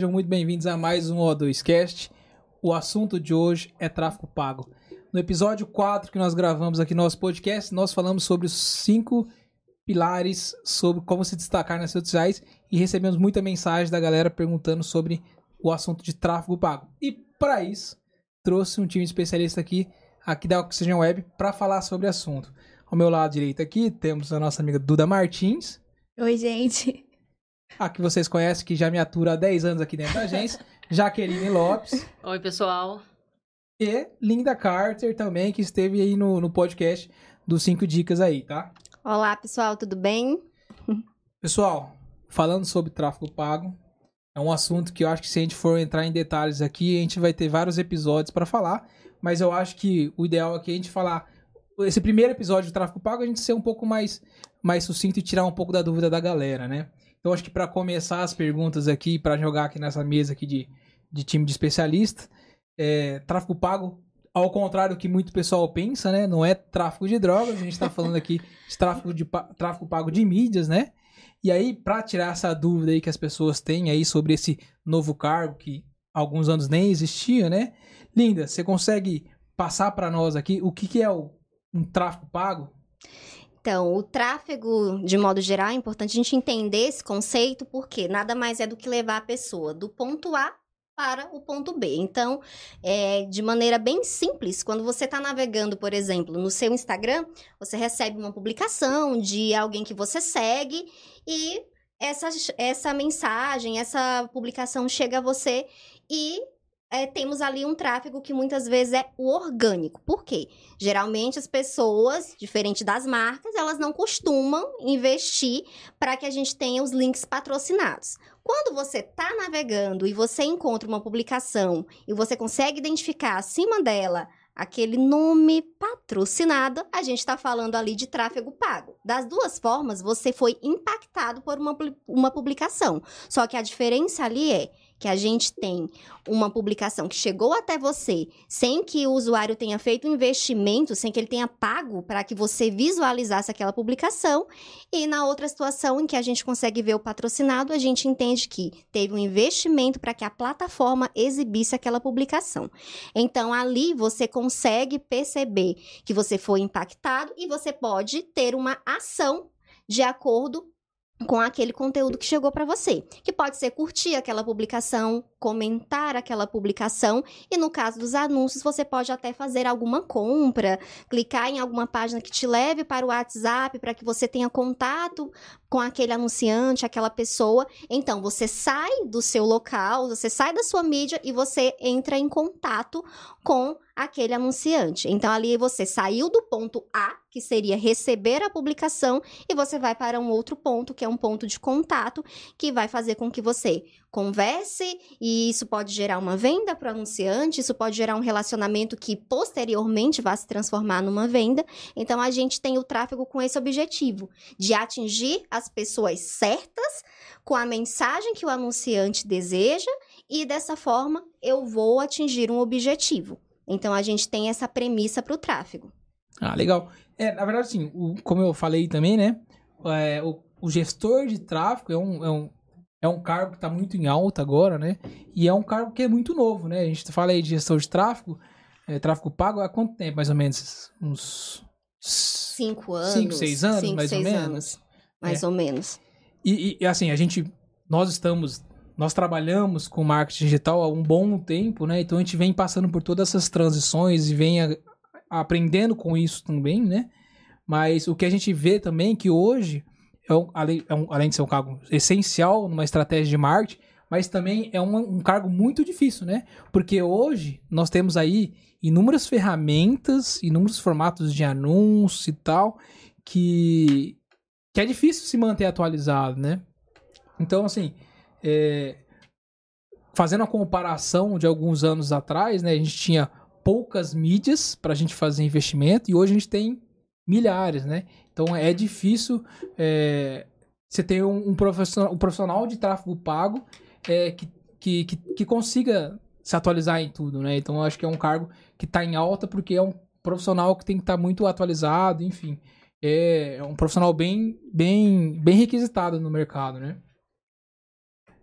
Sejam muito bem-vindos a mais um O2Cast. O assunto de hoje é tráfego pago. No episódio 4 que nós gravamos aqui no nosso podcast, nós falamos sobre os cinco pilares sobre como se destacar nas redes sociais e recebemos muita mensagem da galera perguntando sobre o assunto de tráfego pago. E para isso, trouxe um time especialista aqui, aqui da Oxygen Web, para falar sobre o assunto. Ao meu lado direito aqui temos a nossa amiga Duda Martins. Oi, gente. A que vocês conhecem, que já me atura há 10 anos aqui dentro da agência, Jaqueline Lopes. Oi, pessoal. E Linda Carter também, que esteve aí no, no podcast dos 5 dicas aí, tá? Olá, pessoal, tudo bem? Pessoal, falando sobre tráfego pago, é um assunto que eu acho que se a gente for entrar em detalhes aqui, a gente vai ter vários episódios para falar, mas eu acho que o ideal aqui é a gente falar esse primeiro episódio de tráfego pago, a gente ser um pouco mais mais sucinto e tirar um pouco da dúvida da galera, né? Então acho que para começar as perguntas aqui, para jogar aqui nessa mesa aqui de, de time de especialista, é, tráfego pago, ao contrário do que muito pessoal pensa, né? Não é tráfico de drogas, a gente está falando aqui de tráfico, de tráfico pago de mídias, né? E aí, para tirar essa dúvida aí que as pessoas têm aí sobre esse novo cargo que alguns anos nem existia, né? Linda, você consegue passar para nós aqui o que, que é o, um tráfego pago? Então, o tráfego, de modo geral, é importante a gente entender esse conceito, porque nada mais é do que levar a pessoa do ponto A para o ponto B. Então, é, de maneira bem simples, quando você está navegando, por exemplo, no seu Instagram, você recebe uma publicação de alguém que você segue e essa, essa mensagem, essa publicação chega a você e é, temos ali um tráfego que muitas vezes é o orgânico. Por quê? Geralmente as pessoas, diferente das marcas, elas não costumam investir para que a gente tenha os links patrocinados. Quando você está navegando e você encontra uma publicação e você consegue identificar acima dela aquele nome patrocinado, a gente está falando ali de tráfego pago. Das duas formas, você foi impactado por uma, uma publicação. Só que a diferença ali é que a gente tem uma publicação que chegou até você sem que o usuário tenha feito um investimento, sem que ele tenha pago para que você visualizasse aquela publicação, e na outra situação em que a gente consegue ver o patrocinado, a gente entende que teve um investimento para que a plataforma exibisse aquela publicação. Então ali você consegue perceber que você foi impactado e você pode ter uma ação de acordo com aquele conteúdo que chegou para você, que pode ser curtir aquela publicação, comentar aquela publicação e no caso dos anúncios você pode até fazer alguma compra, clicar em alguma página que te leve para o WhatsApp para que você tenha contato com aquele anunciante, aquela pessoa. Então você sai do seu local, você sai da sua mídia e você entra em contato com aquele anunciante. Então ali você saiu do ponto A, que seria receber a publicação, e você vai para um outro ponto, que é um ponto de contato, que vai fazer com que você converse e isso pode gerar uma venda para o anunciante, isso pode gerar um relacionamento que posteriormente vai se transformar numa venda. Então a gente tem o tráfego com esse objetivo de atingir as pessoas certas com a mensagem que o anunciante deseja e dessa forma eu vou atingir um objetivo. Então a gente tem essa premissa para o tráfego. Ah, legal. É, na verdade, assim, o, como eu falei também, né? É, o, o, gestor de tráfego é um, é um, é um cargo que está muito em alta agora, né? E é um cargo que é muito novo, né? A gente fala aí de gestor de tráfego, é, tráfego pago há quanto tempo, mais ou menos? Uns... Cinco anos. Cinco, seis anos, cinco, mais seis ou menos? Anos, mais É. ou menos. E, e, assim, a gente, nós estamos, nós trabalhamos com marketing digital há um bom tempo, né? Então a gente vem passando por todas essas transições e vem a- aprendendo com isso também, né? Mas o que a gente vê também é que hoje, é um- além, é um- além de ser um cargo essencial numa estratégia de marketing, mas também é um, um cargo muito difícil, né? Porque hoje nós temos aí inúmeras ferramentas, inúmeros formatos de anúncios e tal, que, que é difícil se manter atualizado, né? Então, assim, é, fazendo a comparação de alguns anos atrás, né? A gente tinha poucas mídias para a gente fazer investimento e hoje a gente tem milhares, né? Então é difícil é, você ter um, um profissional, um profissional de tráfego pago é, que, que, que, que consiga se atualizar em tudo, né? Então acho que é um cargo que está em alta porque é um profissional que tem que estar muito atualizado, enfim. É, é um profissional bem, bem, bem requisitado no mercado, né?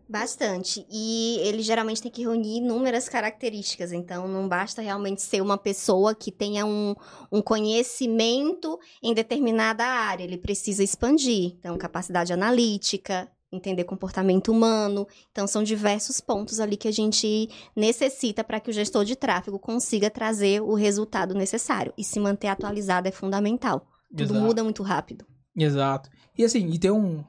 Bastante. E ele geralmente tem que reunir inúmeras características. Então, não basta realmente ser uma pessoa que tenha um, um conhecimento em determinada área. Ele precisa expandir. Então, capacidade analítica, entender comportamento humano. Então, são diversos pontos ali que a gente necessita para que o gestor de tráfego consiga trazer o resultado necessário. E se manter atualizado é fundamental. Tudo Exato. muda muito rápido. Exato. E assim, e tem um.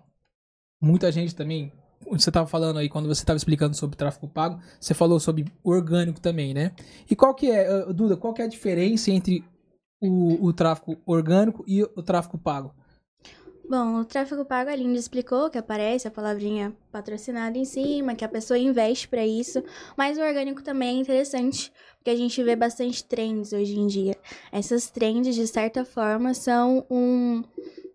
Muita gente também. Você estava falando aí, quando você estava explicando sobre tráfego pago, você falou sobre orgânico também, né? E qual que é, eh, Duda, qual que é a diferença entre o, o tráfego orgânico e o tráfego pago? Bom, o tráfego pago a Linda explicou que aparece a palavrinha patrocinada em cima, que a pessoa investe para isso, mas o orgânico também é interessante, porque a gente vê bastante trends hoje em dia. Essas trends, de certa forma, são um,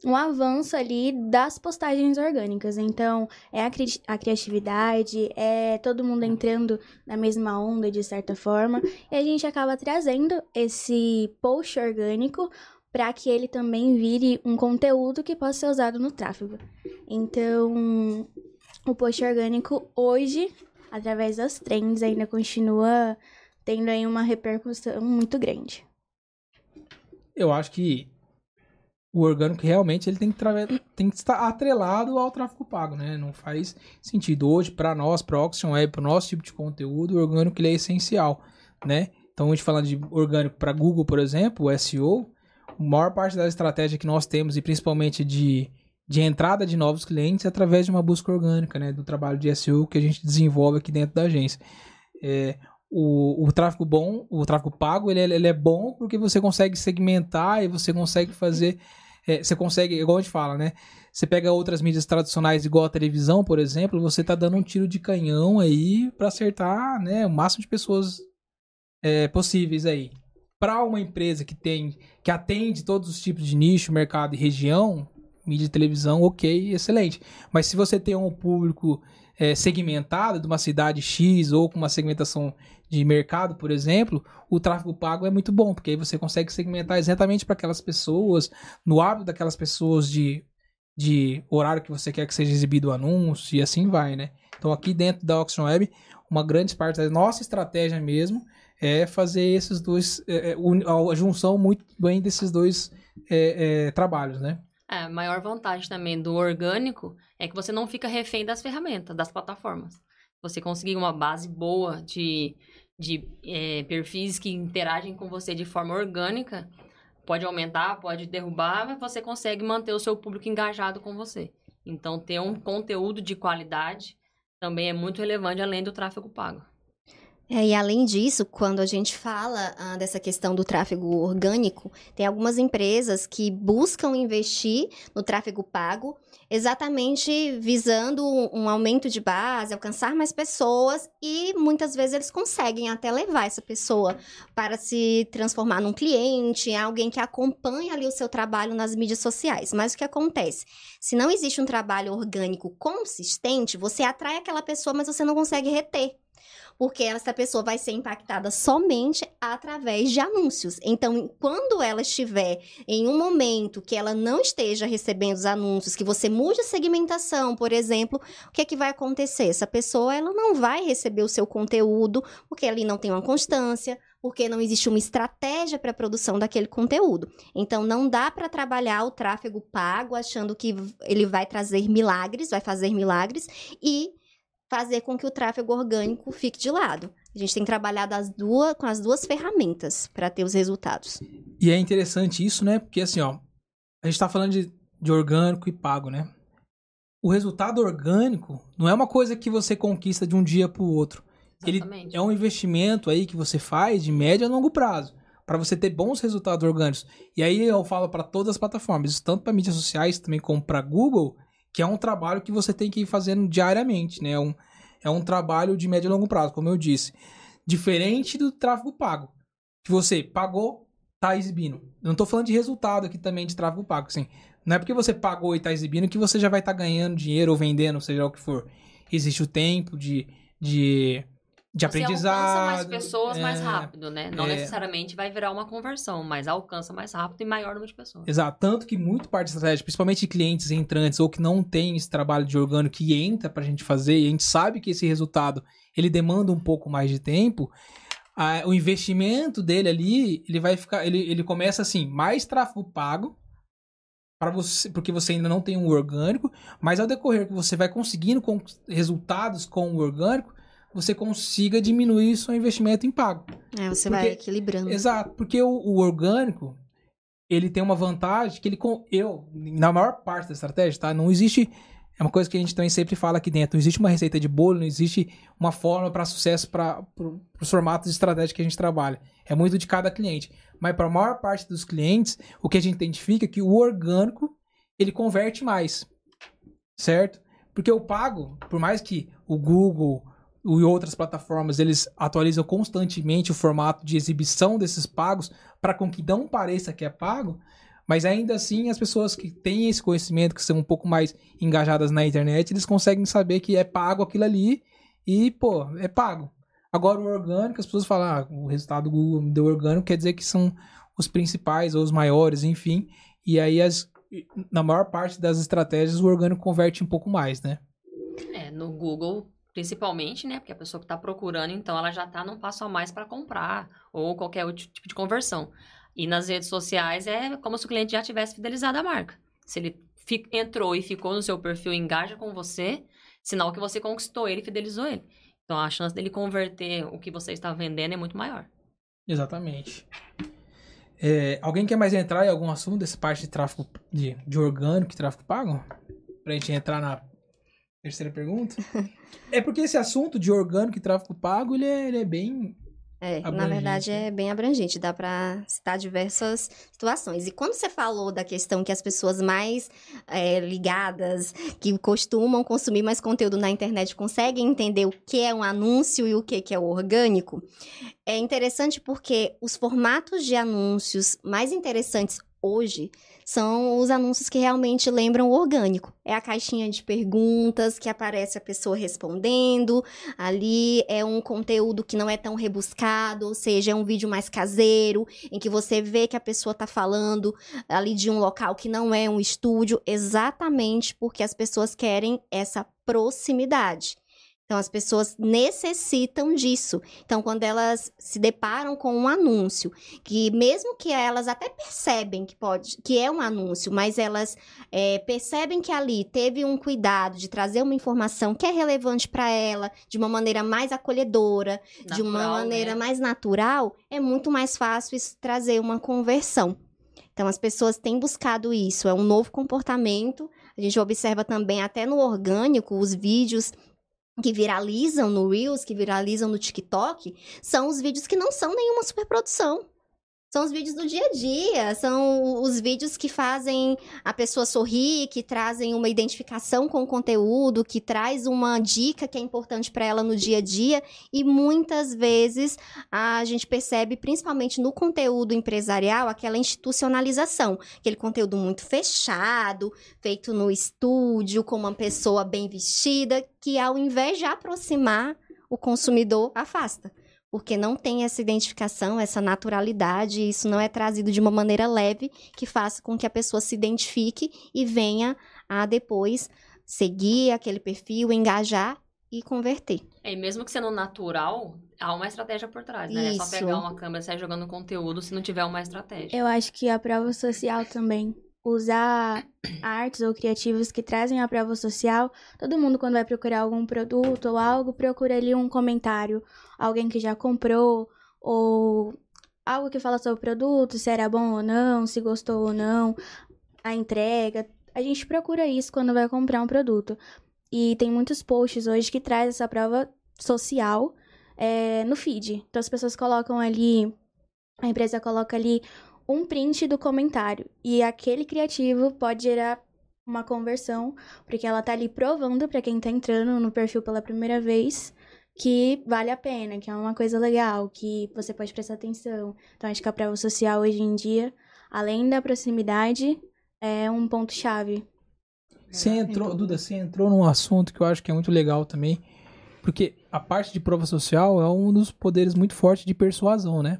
um avanço ali das postagens orgânicas. Então, é a, cri a criatividade, é todo mundo entrando na mesma onda, de certa forma, e a gente acaba trazendo esse post orgânico para que ele também vire um conteúdo que possa ser usado no tráfego. Então, o post orgânico hoje, através das trends, ainda continua tendo aí uma repercussão muito grande. Eu acho que o orgânico realmente ele tem que, tem que estar atrelado ao tráfego pago, né? Não faz sentido. Hoje, para nós, para Auction Web, para o nosso tipo de conteúdo, o orgânico ele é essencial, né? Então, a gente falando de orgânico para Google, por exemplo, o SEO, a maior parte da estratégia que nós temos, e principalmente de, de entrada de novos clientes, é através de uma busca orgânica, né? Do trabalho de SEO que a gente desenvolve aqui dentro da agência. É, o, o tráfego bom, o tráfego pago, ele, ele é bom porque você consegue segmentar e você consegue fazer. É, você consegue, igual a gente fala, né? Você pega outras mídias tradicionais, igual a televisão, por exemplo, você tá dando um tiro de canhão aí para acertar, né, o máximo de pessoas é, possíveis aí. Para uma empresa que tem, que atende todos os tipos de nicho, mercado e região, mídia de televisão, ok, excelente. Mas se você tem um público é, segmentado de uma cidade X ou com uma segmentação de mercado, por exemplo, o tráfego pago é muito bom, porque aí você consegue segmentar exatamente para aquelas pessoas, no hábito daquelas pessoas de, de horário que você quer que seja exibido o anúncio e assim vai, né? Então aqui dentro da Auction Web, uma grande parte da nossa estratégia mesmo é fazer esses dois, é, a junção muito bem desses dois é, é, trabalhos, né? É, a maior vantagem também do orgânico é que você não fica refém das ferramentas, das plataformas. Você conseguir uma base boa de, de é, perfis que interagem com você de forma orgânica, pode aumentar, pode derrubar, mas você consegue manter o seu público engajado com você. Então, ter um conteúdo de qualidade também é muito relevante, além do tráfego pago. É, e além disso, quando a gente fala ah, dessa questão do tráfego orgânico, tem algumas empresas que buscam investir no tráfego pago, exatamente visando um aumento de base, alcançar mais pessoas, e muitas vezes eles conseguem até levar essa pessoa para se transformar num cliente, alguém que acompanha ali o seu trabalho nas mídias sociais. Mas o que acontece? Se não existe um trabalho orgânico consistente, você atrai aquela pessoa, mas você não consegue reter porque essa pessoa vai ser impactada somente através de anúncios. Então, quando ela estiver em um momento que ela não esteja recebendo os anúncios, que você mude a segmentação, por exemplo, o que é que vai acontecer? Essa pessoa ela não vai receber o seu conteúdo, porque ali não tem uma constância, porque não existe uma estratégia para a produção daquele conteúdo. Então, não dá para trabalhar o tráfego pago achando que ele vai trazer milagres, vai fazer milagres e fazer com que o tráfego orgânico fique de lado. A gente tem trabalhado as duas, com as duas ferramentas para ter os resultados. E é interessante isso, né? Porque assim, ó, a gente está falando de, de orgânico e pago, né? O resultado orgânico não é uma coisa que você conquista de um dia para o outro. Exatamente. Ele é um investimento aí que você faz de médio a longo prazo para você ter bons resultados orgânicos. E aí eu falo para todas as plataformas, tanto para mídias sociais também como para Google, que é um trabalho que você tem que ir fazendo diariamente, né? É um, é um trabalho de médio e longo prazo, como eu disse. Diferente do tráfego pago. Que você pagou, tá exibindo. Eu não tô falando de resultado aqui também de tráfego pago, assim. Não é porque você pagou e tá exibindo que você já vai estar tá ganhando dinheiro ou vendendo, seja o que for. Existe o tempo de, de, de Você aprendizado. alcança mais pessoas mais é, rápido, né? Não é. necessariamente vai virar uma conversão, mas alcança mais rápido e maior número de pessoas. Exato. Tanto que muito parte da estratégia, principalmente de clientes entrantes ou que não tem esse trabalho de orgânico que entra pra gente fazer, e a gente sabe que esse resultado ele demanda um pouco mais de tempo, a- o investimento dele ali, ele vai ficar, ele, ele começa assim, mais tráfego pago para você, porque você ainda não tem um orgânico, mas ao decorrer que você vai conseguindo com resultados com o orgânico, você consiga diminuir seu investimento em pago. É, você Porque- vai equilibrando. Exato, porque o, o orgânico, ele tem uma vantagem que ele, com- eu, na maior parte da estratégia, tá? Não existe, é uma coisa que a gente também sempre fala aqui dentro, não existe uma receita de bolo, não existe uma forma para sucesso para os formatos de estratégia que a gente trabalha. É muito de cada cliente. Mas para a maior parte dos clientes, o que a gente identifica é que o orgânico, ele converte mais, certo? Porque o pago, por mais que o Google e outras plataformas eles atualizam constantemente o formato de exibição desses pagos para com que não pareça que é pago, mas ainda assim as pessoas que têm esse conhecimento, que são um pouco mais engajadas na internet, eles conseguem saber que é pago aquilo ali e, pô, é pago. Agora o orgânico, as pessoas falam, ah, o resultado do Google me deu orgânico, quer dizer que são os principais ou os maiores, enfim. E aí, as, na maior parte das estratégias, o orgânico converte um pouco mais, né? É, no Google, principalmente, né? Porque a pessoa que está procurando, então, ela já está num passo a mais para comprar ou qualquer outro tipo de conversão. E nas redes sociais é como se o cliente já tivesse fidelizado a marca. Se ele fi- entrou e ficou no seu perfil engaja com você, sinal que você conquistou ele fidelizou ele. Então, a chance dele converter o que você está vendendo é muito maior. Exatamente. É, alguém quer mais entrar em algum assunto dessa parte de tráfego de, de orgânico e tráfego pago? Pra gente entrar na terceira pergunta? é porque esse assunto de orgânico e tráfego pago, ele é, ele é bem... É, na abrangente, verdade né? é bem abrangente, dá pra citar diversas situações. E quando você falou da questão que as pessoas mais é, ligadas, que costumam consumir mais conteúdo na internet, conseguem entender o que é um anúncio e o que que é o orgânico, é interessante porque os formatos de anúncios mais interessantes hoje são os anúncios que realmente lembram o orgânico. É a caixinha de perguntas que aparece a pessoa respondendo, Ali é um conteúdo que não é tão rebuscado, ou seja, é um vídeo mais caseiro, em que você vê que a pessoa tá falando ali de um local que não é um estúdio, exatamente porque as pessoas querem essa proximidade. Então, as pessoas necessitam disso. Então, quando elas se deparam com um anúncio, que mesmo que elas até percebem que pode, que é um anúncio, mas elas é, percebem que ali teve um cuidado de trazer uma informação que é relevante para ela, de uma maneira mais acolhedora, de uma Natural, maneira né? mais natural, é muito mais fácil isso trazer uma conversão. Então, as pessoas têm buscado isso, é um novo comportamento. A gente observa também até no orgânico, os vídeos que viralizam no Reels, que viralizam no TikTok, são os vídeos que não são nenhuma superprodução. São os vídeos do dia a dia, são os vídeos que fazem a pessoa sorrir, que trazem uma identificação com o conteúdo, que traz uma dica que é importante para ela no dia a dia. E muitas vezes a gente percebe, principalmente no conteúdo empresarial, aquela institucionalização, aquele conteúdo muito fechado, feito no estúdio, com uma pessoa bem vestida, que ao invés de aproximar o consumidor, afasta porque não tem essa identificação, essa naturalidade, e isso não é trazido de uma maneira leve que faça com que a pessoa se identifique e venha a depois seguir aquele perfil, engajar e converter. É, e mesmo que sendo natural, há uma estratégia por trás, né? É só Isso. pegar uma câmera e sair jogando conteúdo se não tiver uma estratégia. Eu acho que a prova social também. Usar artes ou criativos que trazem a prova social. Todo mundo, quando vai procurar algum produto ou algo, procura ali um comentário. Alguém que já comprou, ou algo que fala sobre o produto, se era bom ou não, se gostou ou não, a entrega. A gente procura isso quando vai comprar um produto. E tem muitos posts hoje que traz essa prova social é, no feed. Então as pessoas colocam ali, a empresa coloca ali um print do comentário. E aquele criativo pode gerar uma conversão, porque ela tá ali provando para quem tá entrando no perfil pela primeira vez que vale a pena, que é uma coisa legal, que você pode prestar atenção. Então acho que a prova social hoje em dia, além da proximidade, é um ponto chave. Você entrou, Duda, você entrou num assunto que eu acho que é muito legal também, Porque a parte de prova social é um dos poderes muito fortes de persuasão, né?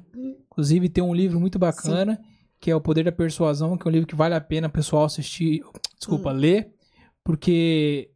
Inclusive, tem um livro muito bacana, que é O Poder da Persuasão, que é um livro que vale a pena o pessoal assistir, desculpa, Hum. ler, porque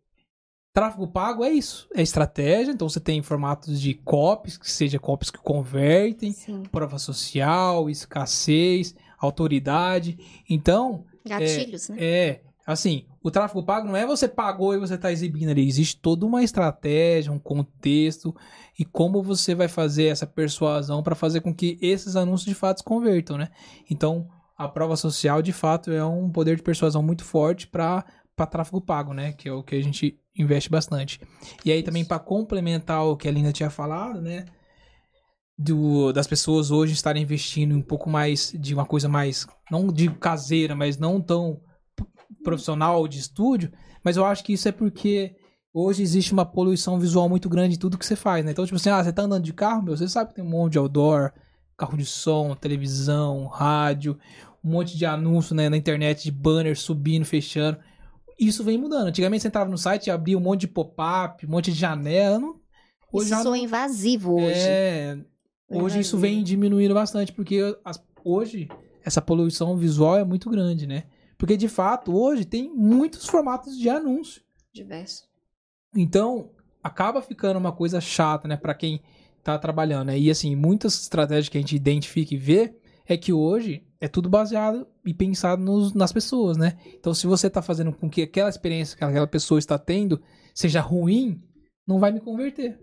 tráfego pago é isso, é estratégia, então você tem formatos de copies, que seja copies que convertem, Sim. prova social, escassez, autoridade. Então, Gatilhos, né? é, assim, o tráfego pago não é você pagou e você está exibindo ali. Existe toda uma estratégia, um contexto e como você vai fazer essa persuasão para fazer com que esses anúncios de fato se convertam, né? Então, a prova social de fato é um poder de persuasão muito forte para para tráfego pago, né? Que é o que a gente investe bastante. E aí também para complementar o que a Linda tinha falado, né? Do, das pessoas hoje estarem investindo um pouco mais de uma coisa mais, não de caseira, mas não tão profissional de estúdio, mas eu acho que isso é porque hoje existe uma poluição visual muito grande em tudo que você faz, né? Então, tipo assim, ah, você tá andando de carro, meu, você sabe que tem um monte de outdoor, carro de som, televisão, rádio, um monte de anúncio né, na internet, de banner subindo, fechando. Isso vem mudando. Antigamente você entrava no site e abria um monte de pop-up, um monte de janela. Não... Hoje Isso já não... invasivo hoje. É, hoje isso Invasivo. vem diminuindo bastante, porque as- hoje essa poluição visual é muito grande, né? Porque de fato, hoje tem muitos formatos de anúncio. Diverso. Então, acaba ficando uma coisa chata, né, Pra quem tá trabalhando, né? E assim, muitas estratégias que a gente identifica e vê é que hoje é tudo baseado e pensado nos- nas pessoas, né? Então, se você tá fazendo com que aquela experiência que aquela pessoa está tendo seja ruim, não vai me converter.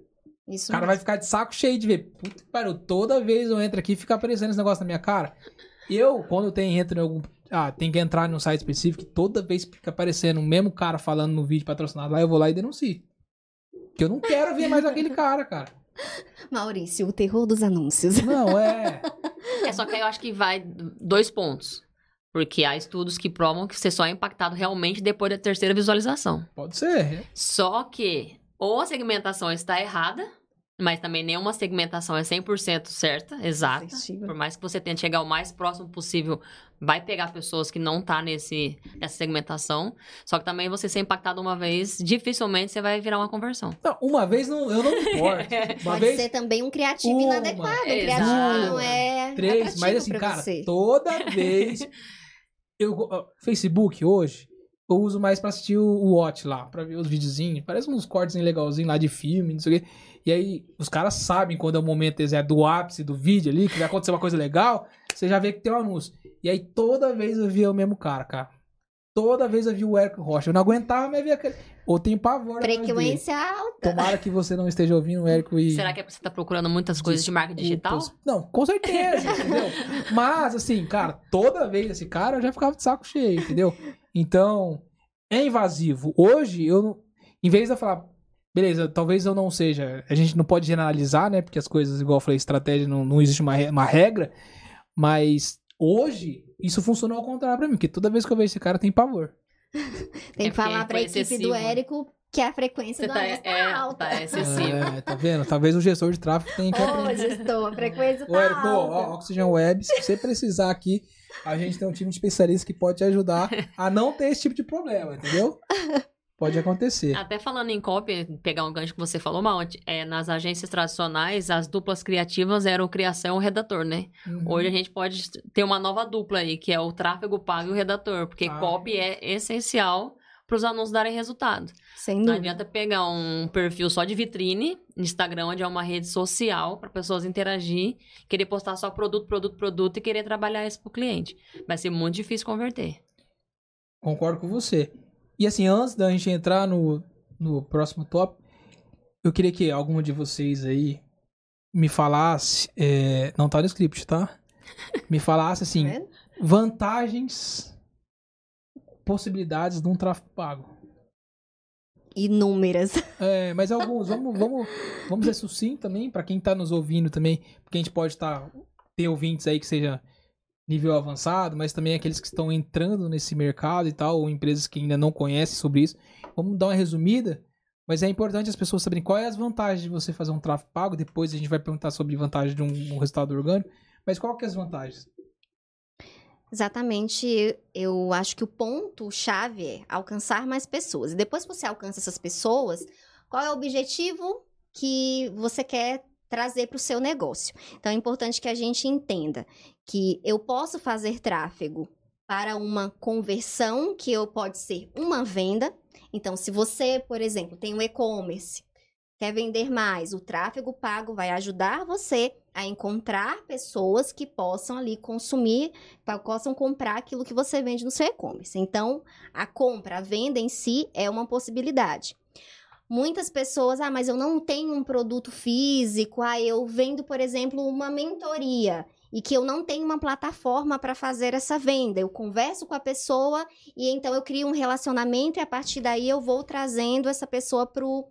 Isso O cara vai mesmo. ficar de saco cheio de ver. Puta que pariu, toda vez eu entro aqui fica aparecendo esse negócio na minha cara. Eu, quando eu tenho, entro em algum. Ah, tem que entrar num site específico, toda vez fica aparecendo o mesmo cara falando no vídeo patrocinado lá, eu vou lá e denuncio. Porque eu não quero ver mais aquele cara, cara. Maurício, o terror dos anúncios. Não, é. É só que aí eu acho que vai dois pontos. Porque há estudos que provam que você só é impactado realmente depois da terceira visualização. Pode ser. Só que ou a segmentação está errada, mas também nenhuma segmentação é 100% certa, exata. Por mais que você tente chegar o mais próximo possível, vai pegar pessoas que não tá nesse nessa segmentação. Só que também você ser impactado uma vez, dificilmente você vai virar uma conversão. Não, uma vez não, eu não me importo. Uma Pode vez, ser também um criativo Uma, inadequado. Um exato. criativo não é três, mas assim, pra cara, você. toda vez. Eu, Facebook hoje, eu uso mais pra assistir o, o Watch lá, pra ver os videozinhos. Parece uns cortes legalzinhos lá de filme, não sei o quê. E aí, os caras sabem quando é o momento é, do ápice do vídeo ali, que vai acontecer uma coisa legal, você já vê que tem um anúncio. E aí, toda vez eu via o mesmo cara, cara. Toda vez eu vi o Érico Rocha. Eu não aguentava mais ver aquele. Ou tenho pavor. Frequência alta. Tomara que você não esteja ouvindo o Érico e. Será que é porque você tá procurando muitas coisas de marca digital? Não, com certeza, entendeu? Mas, assim, cara, toda vez esse cara eu já ficava de saco cheio, entendeu? Então, é invasivo. Hoje, eu não. Em vez de eu falar, beleza, talvez eu não seja. A gente não pode generalizar, né? Porque as coisas, igual eu falei, estratégia, não, não existe uma, uma regra. Mas hoje, isso funcionou ao contrário pra mim, porque toda vez que eu vejo esse cara, tem pavor. Tem É que falar porque pra equipe excessivo. do Érico que a frequência Você do tá, tá, é, alta. tá excessivo. É, tá vendo? Talvez o gestor de tráfego tenha que aprender. Ô, gestor, a frequência Ô, tá Érico, ó, alta. Oxygen Web, se você precisar aqui, a gente tem um time de especialistas que pode te ajudar a não ter esse tipo de problema, entendeu? Pode acontecer. Até falando em copy, pegar um gancho que você falou, Malte, é, nas agências tradicionais, as duplas criativas eram o criação e o redator, né? Uhum. Hoje a gente pode ter uma nova dupla aí, que é o tráfego pago e o redator, porque Ah. copy é essencial para os anúncios darem resultado. Sem Não dúvida. adianta pegar um perfil só de vitrine, Instagram, onde é uma rede social, para pessoas interagir, querer postar só produto, produto, produto e querer trabalhar isso pro cliente. Vai ser muito difícil converter. Concordo com você. E assim, antes da gente entrar no, no próximo tópico, eu queria que algum de vocês aí me falasse. é, não tá no script, tá? Me falasse assim, Tá vendo? vantagens, possibilidades de um tráfego pago. Inúmeras. É, mas alguns, vamos, vamos, vamos ser sucinto também, para quem tá nos ouvindo também, porque a gente pode estar, ter ouvintes aí que seja nível avançado, mas também aqueles que estão entrando nesse mercado e tal, ou empresas que ainda não conhecem sobre isso. Vamos dar uma resumida, mas é importante as pessoas saberem quais as vantagens de você fazer um tráfego pago, depois a gente vai perguntar sobre vantagem de um, um resultado orgânico, mas qual que é as vantagens? Exatamente, eu acho que o ponto-chave é alcançar mais pessoas. E depois que você alcança essas pessoas, qual é o objetivo que você quer trazer para o seu negócio. Então é importante que a gente entenda que eu posso fazer tráfego para uma conversão, que eu pode ser uma venda. Então, se você, por exemplo, tem um e-commerce, quer vender mais, o tráfego pago vai ajudar você a encontrar pessoas que possam ali consumir, possam comprar aquilo que você vende no seu e-commerce. Então, a compra, a venda em si é uma possibilidade. Muitas pessoas, ah, mas eu não tenho um produto físico, ah, eu vendo, por exemplo, uma mentoria e que eu não tenho uma plataforma para fazer essa venda. Eu converso com a pessoa e então eu crio um relacionamento e a partir daí eu vou trazendo essa pessoa para o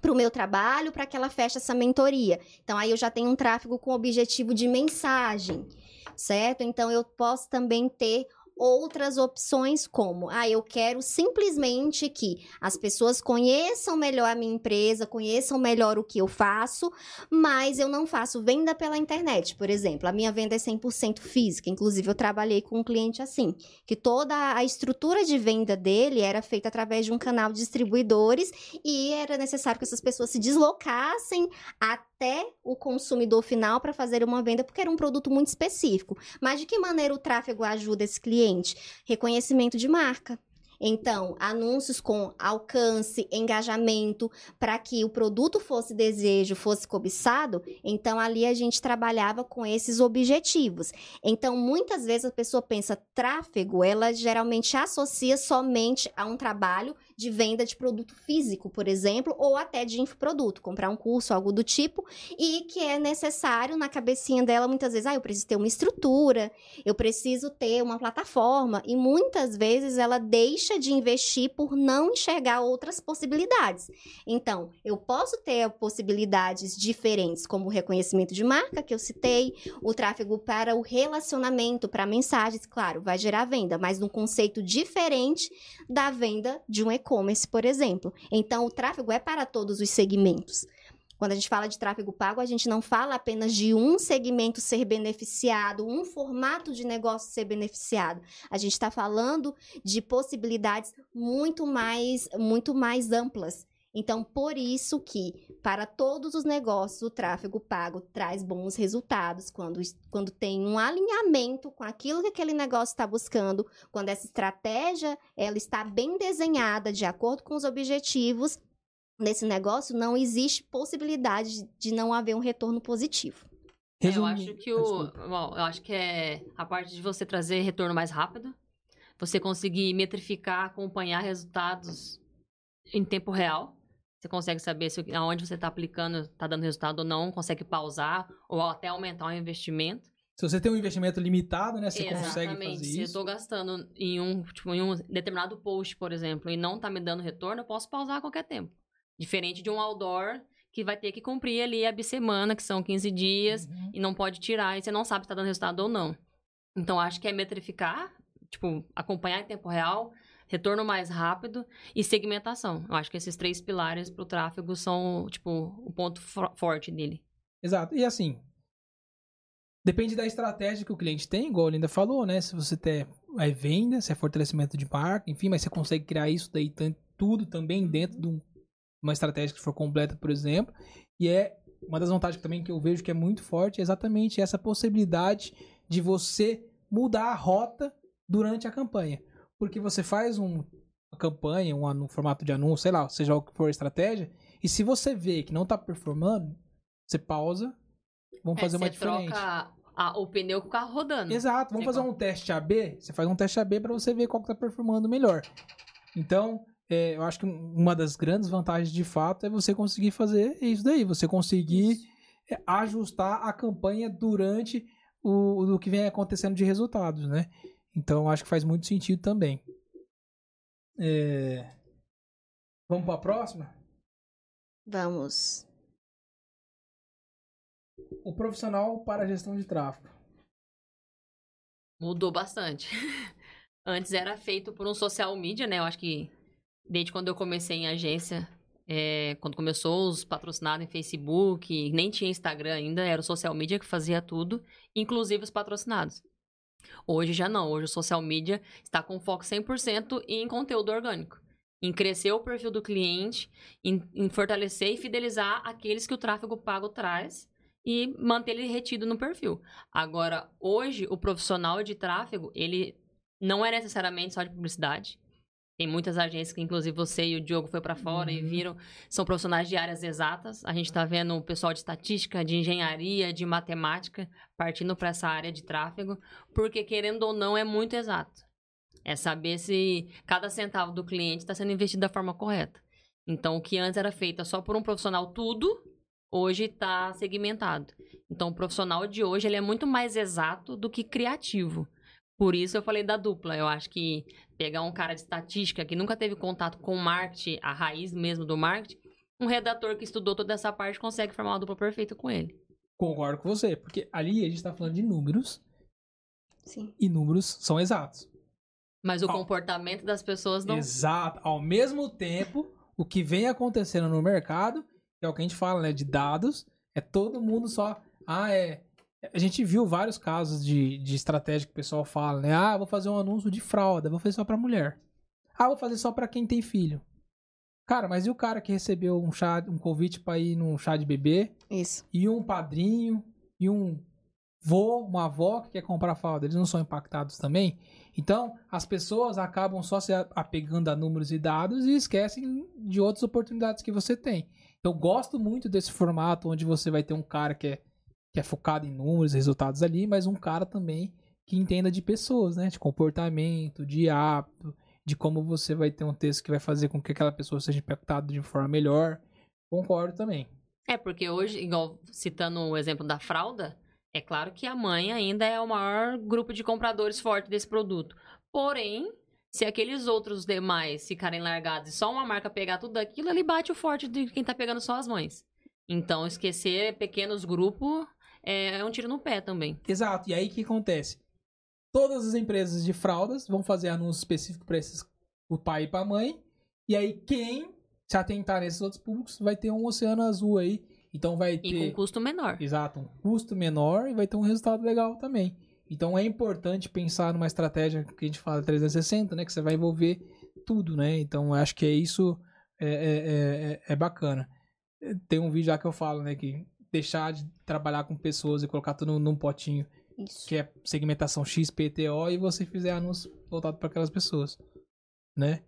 para o meu trabalho, para que ela feche essa mentoria. Então, aí eu já tenho um tráfego com objetivo de mensagem, certo? Então, eu posso também ter outras opções como, ah, eu quero simplesmente que as pessoas conheçam melhor a minha empresa, conheçam melhor o que eu faço, mas eu não faço venda pela internet, por exemplo. A minha venda é 100% física, inclusive eu trabalhei com um cliente assim, que toda a estrutura de venda dele era feita através de um canal de distribuidores e era necessário que essas pessoas se deslocassem até o consumidor final para fazer uma venda, porque era um produto muito específico. Mas de que maneira o tráfego ajuda esse cliente? Cliente? Reconhecimento de marca. Então, anúncios com alcance, engajamento, para que o produto fosse desejo, fosse cobiçado, então ali a gente trabalhava com esses objetivos. Então, muitas vezes a pessoa pensa tráfego, ela geralmente associa somente a um trabalho de venda de produto físico, por exemplo, ou até de infoproduto, comprar um curso, algo do tipo, e que é necessário na cabecinha dela muitas vezes, ah, eu preciso ter uma estrutura, eu preciso ter uma plataforma, e muitas vezes ela deixa de investir por não enxergar outras possibilidades. Então, eu posso ter possibilidades diferentes, como o reconhecimento de marca, que eu citei, o tráfego para o relacionamento, para mensagens, claro, vai gerar venda, mas num conceito diferente da venda de um e-commerce, por exemplo. Então, o tráfego é para todos os segmentos. Quando a gente fala de tráfego pago, a gente não fala apenas de um segmento ser beneficiado, um formato de negócio ser beneficiado. A gente está falando de possibilidades muito mais, muito mais amplas. Então, por isso que, para todos os negócios, o tráfego pago traz bons resultados quando, quando tem um alinhamento com aquilo que aquele negócio está buscando, quando essa estratégia ela está bem desenhada de acordo com os objetivos nesse negócio, não existe possibilidade de não haver um retorno positivo. Eu acho que o, bom, eu acho que é a parte de você trazer retorno mais rápido, você conseguir metrificar, acompanhar resultados em tempo real. Você consegue saber se aonde você está aplicando está dando resultado ou não, consegue pausar ou até aumentar o investimento. Se você tem um investimento limitado, né, você Exatamente. consegue fazer Se isso. eu estou gastando em um, tipo, em um determinado post, por exemplo, e não está me dando retorno, eu posso pausar a qualquer tempo. Diferente de um outdoor que vai ter que cumprir ali a bissemana, que são 15 dias, Uhum. e não pode tirar, e você não sabe se está dando resultado ou não. Então, acho que é metrificar, tipo, acompanhar em tempo real, retorno mais rápido e segmentação. Eu acho que esses três pilares para o tráfego são, tipo, o ponto fo- forte dele. Exato. E assim, depende da estratégia que o cliente tem, igual a Linda falou, né? Se você tem é venda, se é fortalecimento de marca, enfim, mas você consegue criar isso daí tudo também dentro de um- uma estratégia que for completa, por exemplo. E é uma das vantagens também que eu vejo que é muito forte é exatamente essa possibilidade de você mudar a rota durante a campanha. Porque você faz um, uma campanha, um, anu- formato de anúncio, sei lá, seja o que for a estratégia, e se você vê que não tá performando, você pausa, vamos É, fazer uma você diferente. troca a- o pneu com o carro rodando. Exato, vamos fazer claro. um teste AB. Você faz um teste AB para você ver qual que tá performando melhor. Então, é, eu acho que uma das grandes vantagens de fato é você conseguir fazer isso daí, você conseguir é, ajustar a campanha durante o, o que vem acontecendo de resultados, né? Então, eu acho que faz muito sentido também. É, Vamos para a próxima? Vamos. O profissional para a gestão de tráfego. Mudou bastante. Antes era feito por um social media, né? Eu acho que desde quando eu comecei em agência, é, quando começou os patrocinados em Facebook, nem tinha Instagram ainda, era o social media que fazia tudo, inclusive os patrocinados. Hoje já não, hoje o social media está com foco 100% em conteúdo orgânico. em crescer o perfil do cliente, em, em fortalecer e fidelizar aqueles que o tráfego pago traz e manter ele retido no perfil. Agora, hoje, o profissional de tráfego, ele não é necessariamente só de publicidade. Tem muitas agências que, inclusive, você e o Diogo foi para fora Uhum. e viram, são profissionais de áreas exatas. A gente está vendo o pessoal de estatística, de engenharia, de matemática, partindo para essa área de tráfego, porque, querendo ou não, é muito exato. É saber se cada centavo do cliente está sendo investido da forma correta. Então, o que antes era feito só por um profissional tudo, hoje está segmentado. Então, o profissional de hoje ele é muito mais exato do que criativo. Por isso eu falei da dupla. Eu acho que pegar um cara de estatística que nunca teve contato com marketing, a raiz mesmo do marketing, um redator que estudou toda essa parte consegue formar uma dupla perfeita com ele. Concordo com você, porque ali a gente tá falando de números Sim. e números são exatos. Mas o Ao- comportamento das pessoas não. Exato. Ao mesmo tempo, o que vem acontecendo no mercado, que é o que a gente fala, né, de dados, é todo mundo só. Ah, é. A gente viu vários casos de, de estratégia que o pessoal fala, né? Ah, vou fazer um anúncio de fralda, vou fazer só pra mulher. Ah, vou fazer só pra quem tem filho. Cara, mas e o cara que recebeu um chá, um convite pra ir num chá de bebê? Isso. e um padrinho e um vô, uma avó que quer comprar fralda, eles não são impactados também? Então, as pessoas acabam só se apegando a números e dados e esquecem de outras oportunidades que você tem. Eu gosto muito desse formato onde você vai ter um cara que é, que é focado em números, resultados ali, mas um cara também que entenda de pessoas, né? De comportamento, de hábito, de como você vai ter um texto que vai fazer com que aquela pessoa seja impactada de forma melhor. Concordo também. É, porque hoje, igual citando o exemplo da fralda, é claro que a mãe ainda é o maior grupo de compradores forte desse produto. Porém, se aqueles outros demais ficarem largados e só uma marca pegar tudo aquilo, ele bate o forte de quem tá pegando só as mães. Então, esquecer pequenos grupos é, é um tiro no pé também. Exato. E aí o que acontece? Todas as empresas de fraldas vão fazer anúncio específico para esses o pai e para a mãe. E aí quem se atentar nesses outros públicos vai ter um oceano azul aí. Então vai E com ter custo menor. exato, um custo menor e vai ter um resultado legal também. Então é importante pensar numa estratégia que a gente fala 360, né, que você vai envolver tudo, né? Então eu acho que é isso é, é, é, é- é bacana. Tem um vídeo lá que eu falo, né, que deixar de trabalhar com pessoas e colocar tudo num potinho Isso. que é segmentação XPTO e você fizer anúncio voltado para aquelas pessoas, né?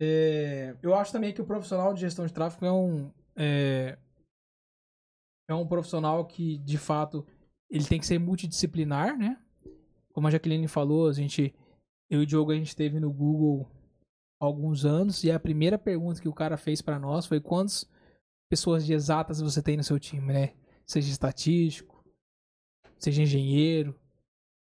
É, eu acho também que o profissional de gestão de tráfego é um é, é um profissional que de fato ele tem que ser multidisciplinar, né? Como a Jaqueline falou, a gente eu e o Diogo a gente teve no Google há alguns anos e a primeira pergunta que o cara fez para nós foi quantas pessoas de exatas você tem no seu time, né? Seja estatístico, seja engenheiro,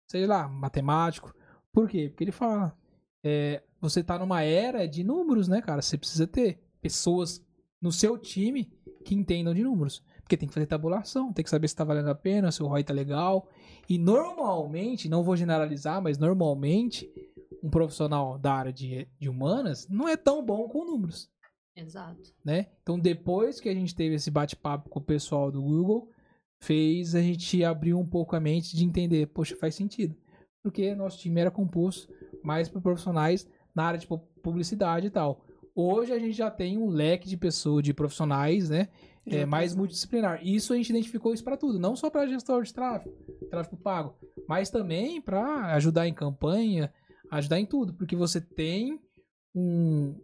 seja lá, matemático. Por quê? Porque ele fala, é, você tá numa era de números, né, cara? Você precisa ter pessoas no seu time que entendam de números. Porque tem que fazer tabulação, tem que saber se tá valendo a pena, se o ROI tá legal. E normalmente, não vou generalizar, mas normalmente, um profissional da área de, de humanas não é tão bom com números Exato. né? Então depois que a gente teve esse bate-papo com o pessoal do Google, fez a gente abrir um pouco a mente de entender, poxa, faz sentido. Porque nosso time era composto mais por profissionais na área de pu- publicidade e tal. Hoje a gente já tem um leque de pessoas, de profissionais, né? É, mais multidisciplinar. Isso a gente identificou isso para tudo, não só para gestor de tráfego, tráfego pago, mas também para ajudar em campanha, ajudar em tudo, porque você tem um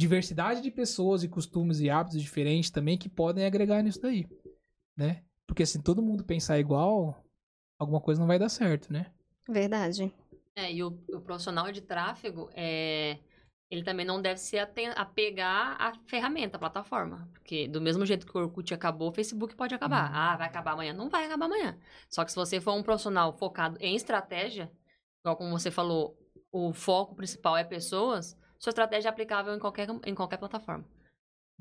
diversidade de pessoas e costumes e hábitos diferentes também que podem agregar nisso daí, né? Porque se todo mundo pensar igual, alguma coisa não vai dar certo, né? Verdade. É, e o, o profissional de tráfego, é, ele também não deve se aten- apegar à ferramenta, à plataforma. Porque do mesmo jeito que o Orkut acabou, o Facebook pode acabar. Uhum. Ah, vai acabar amanhã? Não vai acabar amanhã. Só que se você for um profissional focado em estratégia, igual como você falou, o foco principal é pessoas, sua estratégia é aplicável em qualquer, em qualquer plataforma.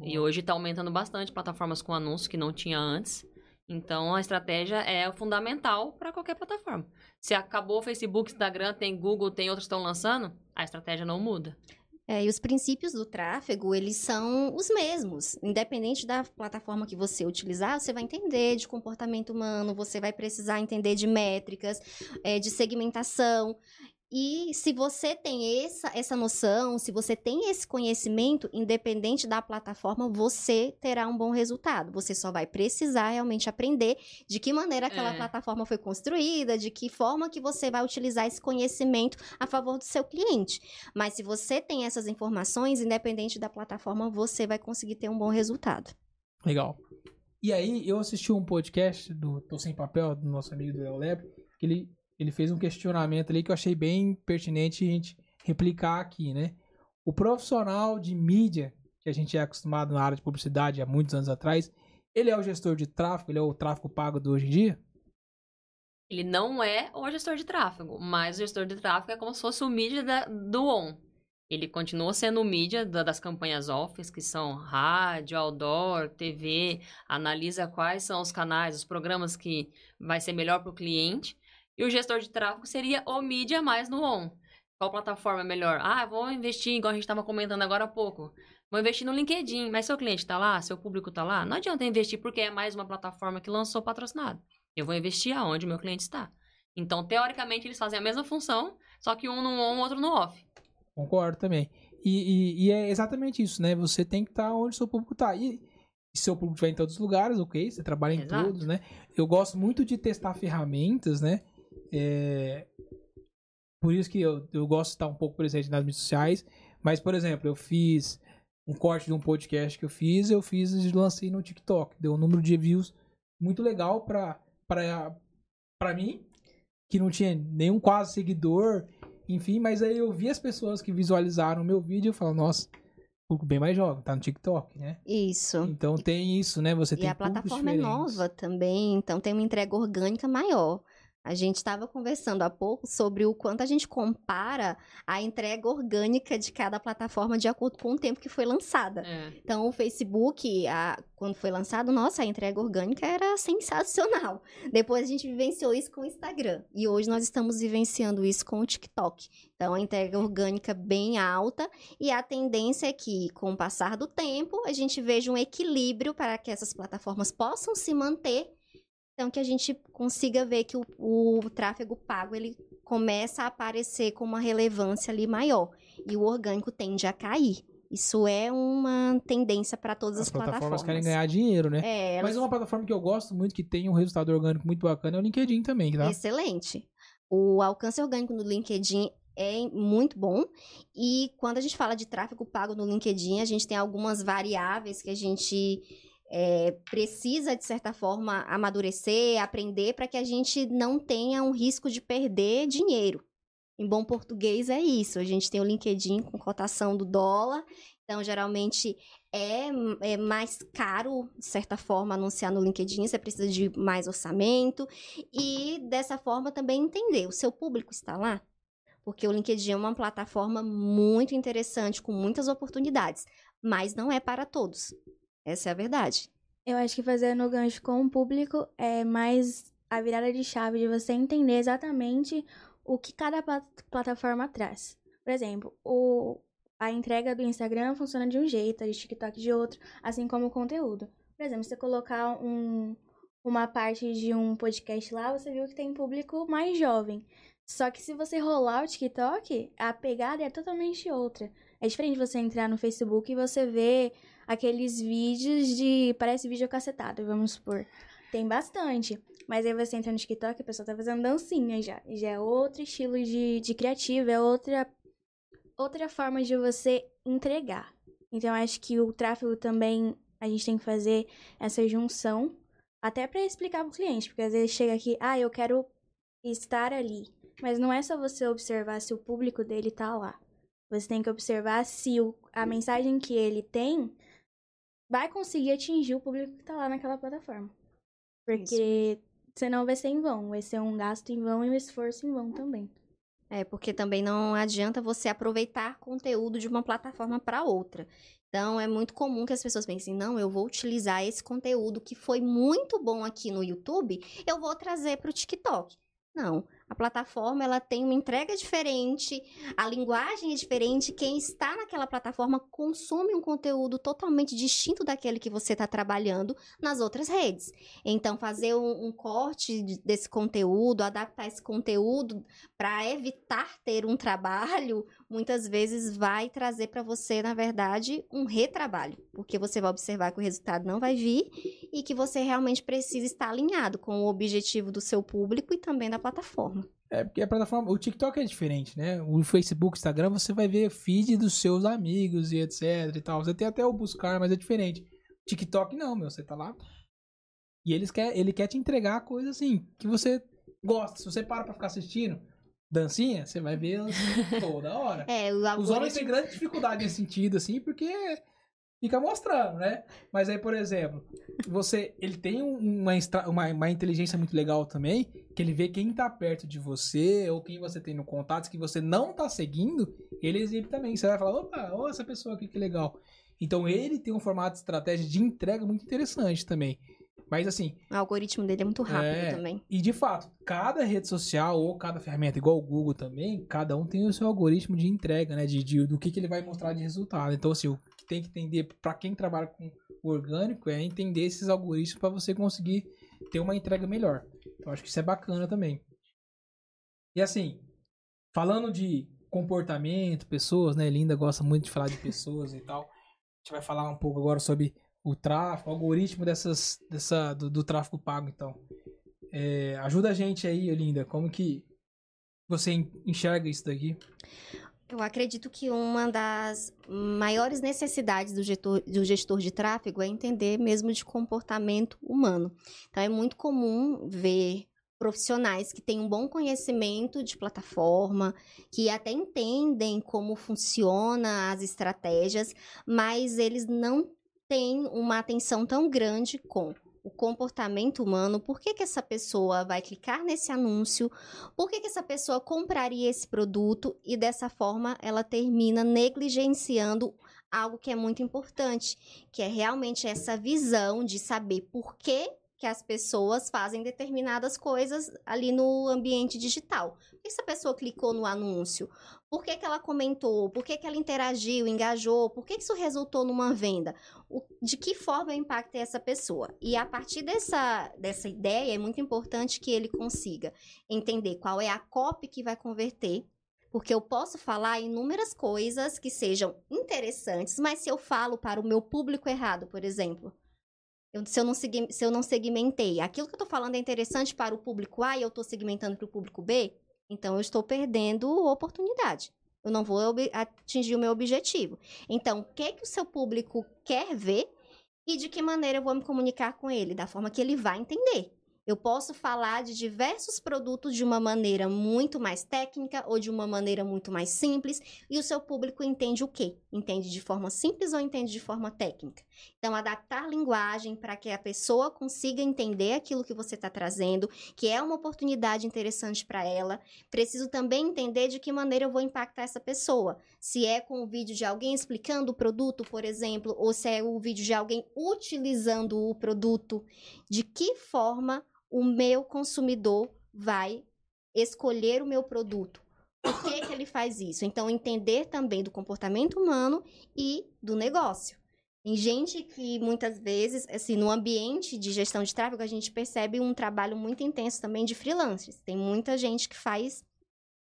E hoje está aumentando bastante plataformas com anúncios que não tinha antes. Então, a estratégia é fundamental para qualquer plataforma. Se acabou o Facebook, Instagram, tem Google, tem outros que estão lançando, a estratégia não muda. É, e os princípios do tráfego, eles são os mesmos. Independente da plataforma que você utilizar, você vai entender de comportamento humano, você vai precisar entender de métricas, é, de segmentação. E se você tem essa, essa noção, se você tem esse conhecimento, independente da plataforma, você terá um bom resultado. Você só vai precisar realmente aprender de que maneira aquela É. plataforma foi construída, de que forma que você vai utilizar esse conhecimento a favor do seu cliente. Mas se você tem essas informações, independente da plataforma, você vai conseguir ter um bom resultado. Legal. E aí, eu assisti um podcast do Tô Sem Papel, do nosso amigo do Léo Lebre, que ele, ele fez um questionamento ali que eu achei bem pertinente a gente replicar aqui, né? O profissional de mídia, que a gente é acostumado na área de publicidade há muitos anos atrás, ele é o gestor de tráfego, ele é o tráfego pago do hoje em dia? Ele não é o gestor de tráfego, mas o gestor de tráfego é como se fosse o mídia da- do on. Ele continua sendo o mídia da- das campanhas off, que são rádio, outdoor, TV, analisa quais são os canais, os programas que vai ser melhor para o cliente. E o gestor de tráfego seria o mídia mais no on. Qual plataforma é melhor? Ah, vou investir, igual a gente estava comentando agora há pouco. Vou investir no LinkedIn, mas seu cliente está lá, seu público está lá. Não adianta investir porque é mais uma plataforma que lançou patrocinado. Eu vou investir aonde o meu cliente está. Então, teoricamente, eles fazem a mesma função, só que um no on, outro no off. Concordo também. E, e- e é exatamente isso, né? Você tem que estar onde o seu público está. E se seu público estiver em todos os lugares, ok, você trabalha em Exato. todos, né? Eu gosto muito de testar ferramentas, né? É, Por isso que eu, eu gosto de estar um pouco presente nas mídias sociais. Mas, por exemplo, eu fiz um corte de um podcast que eu fiz, eu fiz e lancei no TikTok. Deu um número de views muito legal pra, pra, pra mim, que não tinha nenhum quase seguidor, enfim, mas aí eu vi as pessoas que visualizaram o meu vídeo e eu falo, nossa, público bem mais jovem, tá no TikTok, né? Isso. Então tem isso, né? Você E tem a plataforma é nova também, então tem uma entrega orgânica maior. A gente estava conversando há pouco sobre o quanto a gente compara a entrega orgânica de cada plataforma de acordo com o tempo que foi lançada. É. Então, o Facebook, a- quando foi lançado, nossa, a entrega orgânica era sensacional. Depois a gente vivenciou isso com o Instagram. E hoje nós estamos vivenciando isso com o TikTok. Então, a entrega orgânica bem alta. E a tendência é que, com o passar do tempo, a gente veja um equilíbrio para que essas plataformas possam se manter. Então, que a gente consiga ver que o, o tráfego pago, ele começa a aparecer com uma relevância ali maior. E o orgânico tende a cair. Isso é uma tendência para todas as, As plataformas plataformas. querem ganhar dinheiro, né? É, Mas elas- uma plataforma que eu gosto muito, que tem um resultado orgânico muito bacana, é o LinkedIn também, tá? Excelente. O alcance orgânico no LinkedIn é muito bom. E quando a gente fala de tráfego pago no LinkedIn, a gente tem algumas variáveis que a gente é, precisa, de certa forma, amadurecer, aprender para que a gente não tenha um risco de perder dinheiro. Em bom português é isso. A gente tem o LinkedIn com cotação do dólar. Então, geralmente, é, é mais caro, de certa forma, anunciar no LinkedIn. Você precisa de mais orçamento. E, dessa forma, também entender. O seu público está lá? Porque o LinkedIn é uma plataforma muito interessante, com muitas oportunidades. Mas não é para todos. Essa é a verdade. Eu acho que fazendo o gancho com o público é mais a virada de chave de você entender exatamente o que cada pla- plataforma traz. Por exemplo, o, a entrega do Instagram funciona de um jeito, a de TikTok de outro, assim como o conteúdo. Por exemplo, você colocar um, uma parte de um podcast lá, você viu que tem público mais jovem. Só que se você rolar o TikTok, a pegada é totalmente outra. É diferente você entrar no Facebook e você ver aqueles vídeos de. Parece vídeo cacetado, vamos supor. Tem bastante. Mas aí você entra no TikTok e a pessoa tá fazendo dancinha já. Já é outro estilo de, de criativo, é outra, outra forma de você entregar. Então acho que o tráfego também a gente tem que fazer essa junção. Até pra explicar pro cliente, porque às vezes chega aqui, ah, eu quero estar ali. Mas não é só você observar se o público dele tá lá. Você tem que observar se o, a mensagem que ele tem vai conseguir atingir o público que tá lá naquela plataforma. Porque senão vai ser em vão. Vai ser um gasto em vão e um esforço em vão também. É, porque também não adianta você aproveitar conteúdo de uma plataforma para outra. Então, é muito comum que as pessoas pensem, não, eu vou utilizar esse conteúdo que foi muito bom aqui no YouTube, eu vou trazer para o TikTok. Não, A plataforma ela tem uma entrega diferente, a linguagem é diferente. Quem está naquela plataforma consome um conteúdo totalmente distinto daquele que você está trabalhando nas outras redes. Então, fazer um, um corte de- desse conteúdo, adaptar esse conteúdo para evitar ter um trabalho, muitas vezes vai trazer para você, na verdade, um retrabalho, porque você vai observar que o resultado não vai vir e que você realmente precisa estar alinhado com o objetivo do seu público e também da plataforma. É, porque a plataforma, o TikTok é diferente, né? O Facebook, Instagram, você vai ver feed dos seus amigos e etc e tal. Você tem até o buscar, mas é diferente. TikTok não, meu, você tá lá. E eles quer, ele quer te entregar coisa assim, que você gosta. Se você para pra ficar assistindo dancinha, você vai ver toda hora. É, o Os homens algoritmo têm grande dificuldade nesse sentido, assim, porque fica mostrando, né? Mas aí, por exemplo, você, ele tem um- uma, uma, uma inteligência muito legal também, que ele vê quem tá perto de você, ou quem você tem no contato, que você não tá seguindo, ele exibe também. Você vai falar, opa, ó essa pessoa aqui, que legal. Então ele tem um formato de estratégia de entrega muito interessante também. Mas assim, o algoritmo dele é muito rápido É. também. e de fato, cada rede social ou cada ferramenta, igual o Google também, cada um tem o seu algoritmo de entrega, né? De, de- do que, que ele vai mostrar de resultado. Então, assim, o que tem que entender para quem trabalha com o orgânico é entender esses algoritmos para você conseguir ter uma entrega melhor. Então, acho que isso é bacana também. E assim, falando de comportamento, pessoas, né? Linda gosta muito de falar de pessoas e tal. A gente vai falar um pouco agora sobre o tráfego, o algoritmo dessas, dessa, do, do tráfego pago, então. É, ajuda a gente aí, Linda, como que você en- enxerga isso daqui? Eu acredito que uma das maiores necessidades do gestor, do gestor de tráfego é entender mesmo de comportamento humano. Então, é muito comum ver profissionais que têm um bom conhecimento de plataforma, que até entendem como funciona as estratégias, mas eles não têm uma atenção tão grande com o comportamento humano, por que, que essa pessoa vai clicar nesse anúncio, por que, que essa pessoa compraria esse produto e dessa forma ela termina negligenciando algo que é muito importante, que é realmente essa visão de saber por que, que as pessoas fazem determinadas coisas ali no ambiente digital. Por que essa pessoa clicou no anúncio? Por que, que ela comentou? Por que, que ela interagiu, engajou? Por que, que isso resultou numa venda? O- de que forma eu impactei essa pessoa? E a partir dessa, dessa ideia, é muito importante que ele consiga entender qual é a copy que vai converter, porque eu posso falar inúmeras coisas que sejam interessantes, mas se eu falo para o meu público errado, por exemplo, eu- se, eu não segui- se eu não segmentei, aquilo que eu estou falando é interessante para o público A e eu estou segmentando para o público B, então eu estou perdendo oportunidade. Eu não vou atingir o meu objetivo. Então, o que, que o seu público quer ver e de que maneira eu vou me comunicar com ele? Da forma que ele vai entender. Eu posso falar de diversos produtos de uma maneira muito mais técnica ou de uma maneira muito mais simples, e o seu público entende o quê? Entende de forma simples ou entende de forma técnica? Então, adaptar a linguagem para que a pessoa consiga entender aquilo que você está trazendo, que é uma oportunidade interessante para ela. Preciso também entender de que maneira eu vou impactar essa pessoa. Se é com o vídeo de alguém explicando o produto, por exemplo, ou se é o vídeo de alguém utilizando o produto, de que forma o meu consumidor vai escolher o meu produto. Por que, que ele faz isso? Então, entender também do comportamento humano e do negócio. Tem gente que muitas vezes, assim, no ambiente de gestão de tráfego, a gente percebe um trabalho muito intenso também de freelancers. Tem muita gente que faz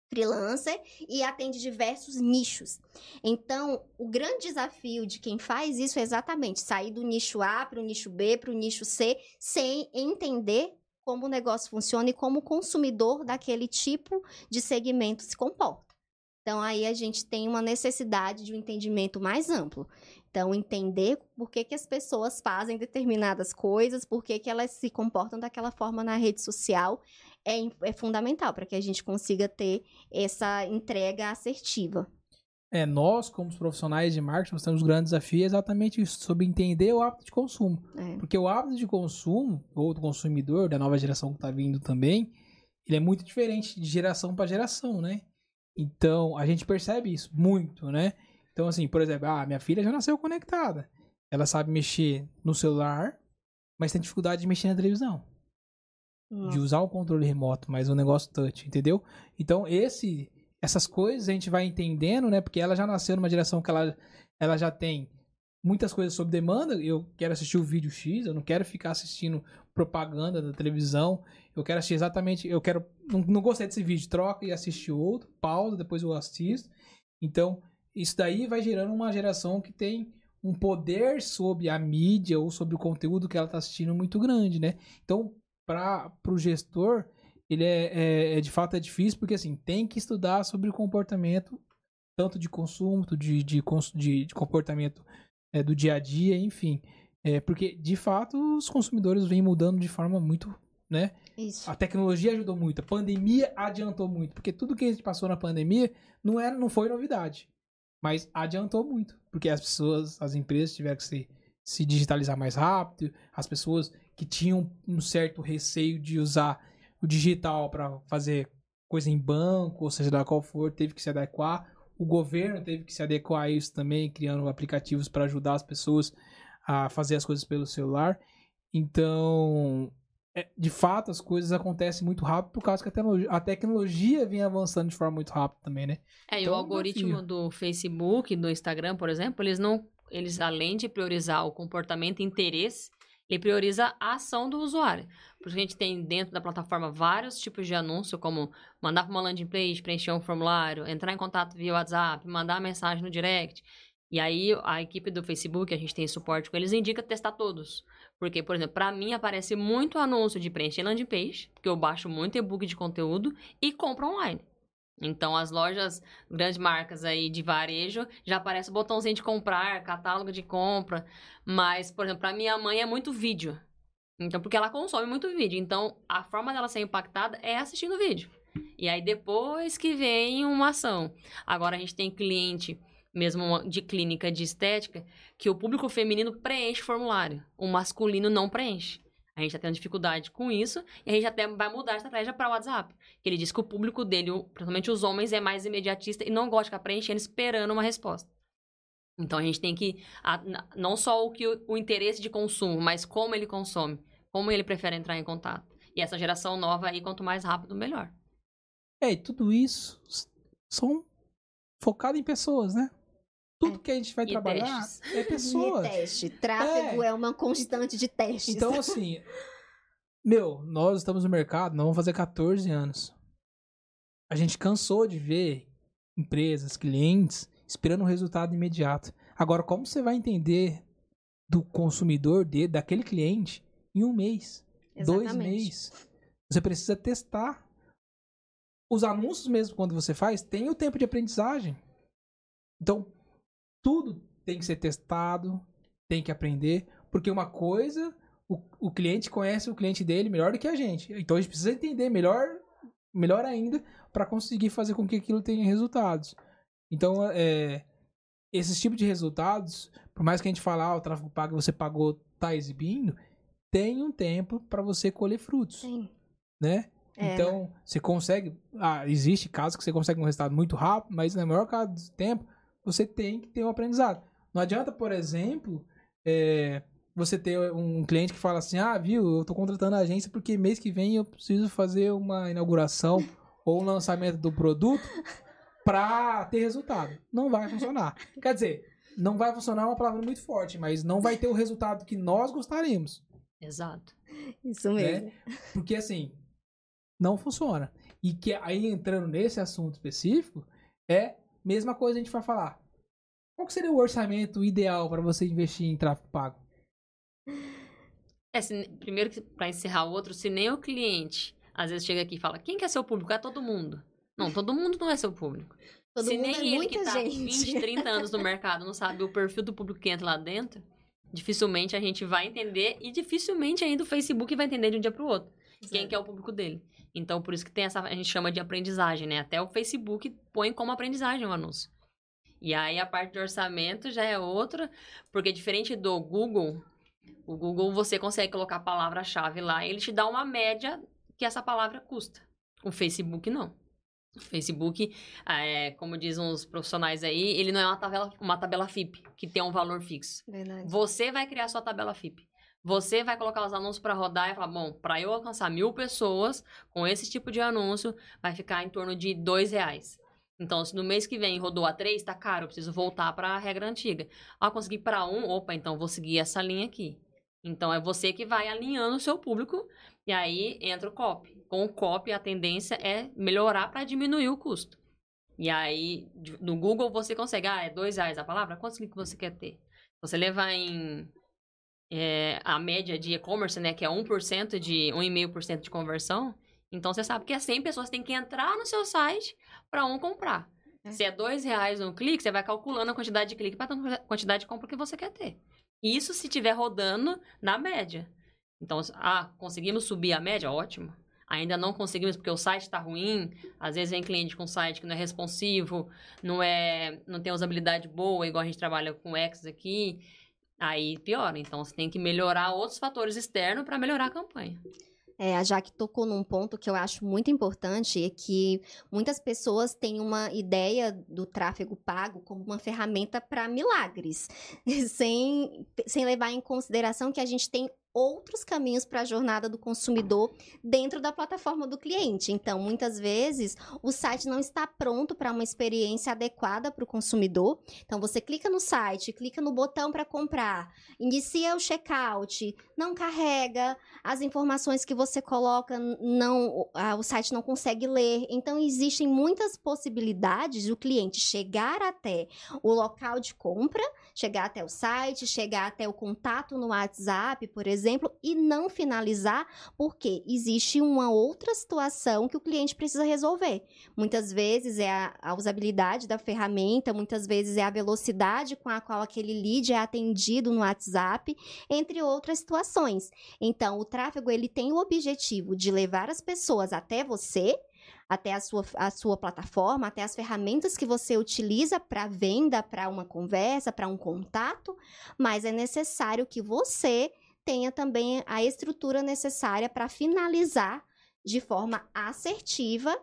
freelancer e atende diversos nichos. Então, o grande desafio de quem faz isso é exatamente sair do nicho A para o nicho B, para o nicho C, sem entender como o negócio funciona e como o consumidor daquele tipo de segmento se comporta. Então, aí a gente tem uma necessidade de um entendimento mais amplo. Então, entender por que, que as pessoas fazem determinadas coisas, por que, que elas se comportam daquela forma na rede social, é, é fundamental para que a gente consiga ter essa entrega assertiva. É, nós, como os profissionais de marketing, nós temos um grande desafio é exatamente isso, sobre entender o hábito de consumo. É. Porque o hábito de consumo, ou do consumidor, da nova geração que está vindo também, ele é muito diferente de geração para geração, né? Então, a gente percebe isso muito, né? Então, assim, por exemplo, ah, minha filha já nasceu conectada. Ela sabe mexer no celular, mas tem dificuldade de mexer na televisão. de usar o controle remoto, mas o negócio touch, entendeu? Então, esse essas coisas a gente vai entendendo, né? Porque ela já nasceu numa direção que ela, ela já tem muitas coisas sob demanda. Eu quero assistir o vídeo X, eu não quero ficar assistindo propaganda da televisão. Eu quero assistir exatamente. Eu quero. Não, não gostei desse vídeo, troca e assiste outro, pausa, depois eu assisto. Então, isso daí vai gerando uma geração que tem um poder sobre a mídia ou sobre o conteúdo que ela está assistindo muito grande, né? Então, para o gestor, ele é, é, é, de fato é difícil porque assim tem que estudar sobre o comportamento tanto de consumo de, de, de, de comportamento é, do dia a dia enfim é, porque de fato os consumidores vêm mudando de forma muito né Isso. a tecnologia ajudou muito a pandemia adiantou muito porque tudo que a gente passou na pandemia não era não foi novidade mas adiantou muito porque as pessoas as empresas tiveram que se, se digitalizar mais rápido as pessoas que tinham um certo receio de usar o digital para fazer coisa em banco, ou seja, da qual for, teve que se adequar. O governo teve que se adequar a isso também, criando aplicativos para ajudar as pessoas a fazer as coisas pelo celular. Então, é, de fato, as coisas acontecem muito rápido por causa que a tecnologia, a tecnologia vem avançando de forma muito rápida também, né? É, e Então, o algoritmo desafio. do Facebook, do Instagram, por exemplo, eles não. Eles, além de priorizar o comportamento e interesse, ele prioriza a ação do usuário. Porque a gente tem dentro da plataforma vários tipos de anúncio, como mandar para uma landing page, preencher um formulário, entrar em contato via WhatsApp, mandar mensagem no direct. E aí a equipe do Facebook, a gente tem suporte com eles, indica testar todos. Porque, por exemplo, para mim aparece muito anúncio de preencher landing page, porque eu baixo muito e-book de conteúdo e compro online. Então, as lojas, grandes marcas aí de varejo, já aparece o botãozinho de comprar, catálogo de compra. Mas, por exemplo, para minha mãe é muito vídeo. Então, porque ela consome muito vídeo. Então, a forma dela ser impactada é assistindo vídeo. E aí, depois que vem uma ação. Agora, a gente tem cliente, mesmo de clínica de estética, que o público feminino preenche formulário. O masculino não preenche. A gente está tendo dificuldade com isso e a gente até vai mudar a estratégia para o WhatsApp. Que ele diz que o público dele, o- principalmente os homens, é mais imediatista e não gosta de ficar preenchendo esperando uma resposta. Então a gente tem que. a- não só o, que o, o interesse de consumo, mas como ele consome, como ele prefere entrar em contato. E essa geração nova aí, quanto mais rápido, melhor. É, e tudo isso são focado em pessoas, né? Tudo que a gente vai E trabalhar testes. é pessoas. E teste. Tráfego é, uma constante de testes. Então, assim, meu, nós estamos no mercado, nós vamos fazer 14 anos. A gente cansou de ver empresas, clientes, esperando um resultado imediato. Agora, como você vai entender do consumidor, de, daquele cliente, em um mês, dois Exatamente. meses? Você precisa testar. Os anúncios mesmo, quando você faz, tem o tempo de aprendizagem. Então, tudo tem que ser testado, tem que aprender, porque uma coisa, o, o cliente conhece o cliente dele melhor do que a gente. Então a gente precisa entender melhor, melhor ainda, para conseguir fazer com que aquilo tenha resultados. Então, é, esses tipos de resultados, por mais que a gente fale, ah, o tráfego pago você pagou, tá exibindo, tem um tempo para você colher frutos, Sim. né? É, Então, você consegue. Ah, existe casos que você consegue um resultado muito rápido, mas na maior parte do tempo, você tem que ter um aprendizado. Não adianta, por exemplo, é, você ter um cliente que fala assim: ah, viu, eu tô contratando a agência porque mês que vem eu preciso fazer uma inauguração ou um lançamento do produto pra ter resultado. Não vai funcionar. Quer dizer, não vai funcionar é uma palavra muito forte, mas não vai ter o resultado que nós gostaríamos. Exato. Isso mesmo. Porque assim, não funciona. E que aí entrando nesse assunto específico, é mesma coisa a gente vai falar. Qual que seria o orçamento ideal para você investir em tráfego pago? É, se- primeiro, que- pra encerrar o outro, se nem o cliente às vezes chega aqui e fala: quem que é seu público? É todo mundo. Não, todo mundo não é seu público. Todo se mundo nem é ele que tá gente. 20, 30 anos no mercado não sabe o perfil do público que entra lá dentro, dificilmente a gente vai entender e dificilmente ainda o Facebook vai entender de um dia pro outro quem que é o público dele. Então, por isso que tem essa, a gente chama de aprendizagem, né? Até o Facebook põe como aprendizagem o anúncio. E aí a parte de orçamento já é outra, porque diferente do Google, o Google você consegue colocar a palavra-chave lá e ele te dá uma média que essa palavra custa. O Facebook não. O Facebook, é, como dizem os profissionais aí, ele não é uma tabela, uma tabela FIP, que tem um valor fixo. Verdade. Você vai criar sua tabela FIP. Você vai colocar os anúncios para rodar e falar, bom, para eu alcançar mil pessoas com esse tipo de anúncio, vai ficar em torno de dois reais. Então, se no mês que vem rodou a três, tá caro, eu preciso voltar para a regra antiga. Ah, conseguir para um, opa, então vou seguir essa linha aqui. Então, é você que vai alinhando o seu público e aí entra o copy. Com o copy, a tendência é melhorar para diminuir o custo. E aí, no Google, você consegue, ah, é dois reais a palavra? Quantos cliques você quer ter? Você levar em é, a média de e-commerce, né, que é 1% de 1,5% de conversão, então você sabe que é 100 pessoas têm que entrar no seu site para um comprar. É. Se é dois reais um clique, você vai calculando a quantidade de clique para a quantidade de compra que você quer ter. Isso se estiver rodando na média. Então, ah, conseguimos subir a média? Ótimo. Ainda não conseguimos porque o site está ruim. Às vezes vem cliente com site que não é responsivo, não é, não tem usabilidade boa, igual a gente trabalha com X aqui. Aí piora. Então você tem que melhorar outros fatores externos para melhorar a campanha. É, a Jaque tocou num ponto que eu acho muito importante, é que muitas pessoas têm uma ideia do tráfego pago como uma ferramenta para milagres, sem, sem levar em consideração que a gente tem outros caminhos para a jornada do consumidor dentro da plataforma do cliente. Então, muitas vezes, o site não está pronto para uma experiência adequada para o consumidor. Então, você clica no site, clica no botão para comprar, inicia o checkout, não carrega, as informações que você coloca não o site não consegue ler. Então existem muitas possibilidades do cliente chegar até o local de compra, chegar até o site, chegar até o contato no WhatsApp, por exemplo, e não finalizar porque existe uma outra situação que o cliente precisa resolver. Muitas vezes é a, a usabilidade da ferramenta, muitas vezes é a velocidade com a qual aquele lead é atendido no WhatsApp, entre outras situações. Então, o tráfego ele tem o objetivo de levar as pessoas até você, até a sua, a sua plataforma, até as ferramentas que você utiliza para venda, para uma conversa, para um contato, mas é necessário que você tenha também a estrutura necessária para finalizar de forma assertiva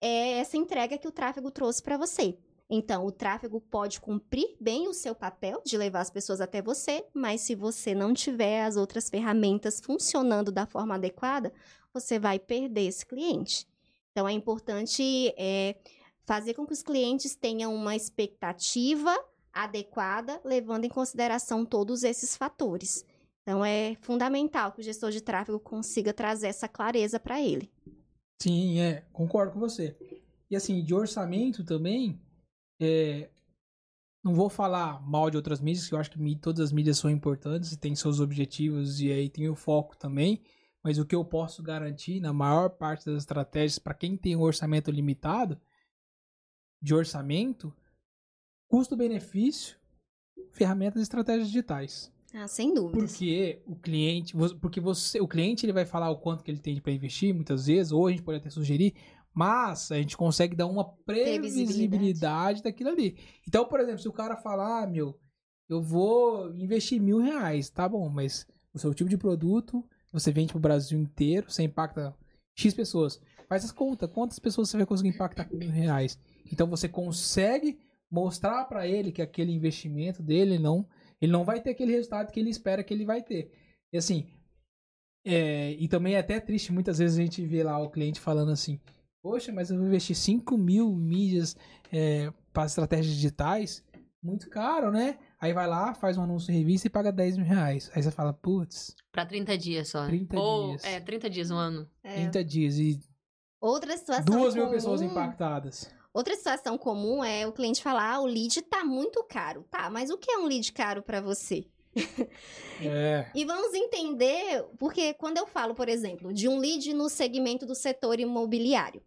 é, essa entrega que o tráfego trouxe para você. Então, o tráfego pode cumprir bem o seu papel de levar as pessoas até você, mas se você não tiver as outras ferramentas funcionando da forma adequada, você vai perder esse cliente. Então, é importante é, fazer com que os clientes tenham uma expectativa adequada, levando em consideração todos esses fatores. Então, é fundamental que o gestor de tráfego consiga trazer essa clareza para ele. Sim, é, concordo com você. E assim, de orçamento também, é, não vou falar mal de outras mídias, que eu acho que todas as mídias são importantes e têm seus objetivos e aí tem o foco também. Mas o que eu posso garantir na maior parte das estratégias para quem tem um orçamento limitado de orçamento, custo-benefício, ferramentas e estratégias digitais. Ah, sem dúvidas. Porque o cliente, porque você, o cliente ele vai falar o quanto que ele tem para investir, muitas vezes, ou a gente pode até sugerir, mas a gente consegue dar uma previsibilidade daquilo ali. Então, por exemplo, se o cara falar, ah, meu, eu vou investir mil reais, tá bom, mas o seu tipo de produto, você vende pro Brasil inteiro, você impacta X pessoas. Faz as contas, quantas pessoas você vai conseguir impactar com mil reais? Então você consegue mostrar para ele que aquele investimento dele não ele não vai ter aquele resultado que ele espera que ele vai ter. E assim, é, e também é até triste, muitas vezes a gente vê lá o cliente falando assim, poxa, mas eu vou investir 5 mil mídias é, para estratégias digitais, muito caro, né? Aí vai lá, faz um anúncio em revista e paga 10 mil reais. Aí você fala, putz, Pra 30 dias só. 30 Ou, dias. É, 30 dias, um ano. É. 30 dias e Outra situação duas mil comum- pessoas impactadas. Outra situação comum é o cliente falar: ah, o lead tá muito caro. Tá, mas o que é um lead caro para você? É. E vamos entender, porque quando eu falo, por exemplo, de um lead no segmento do setor imobiliário.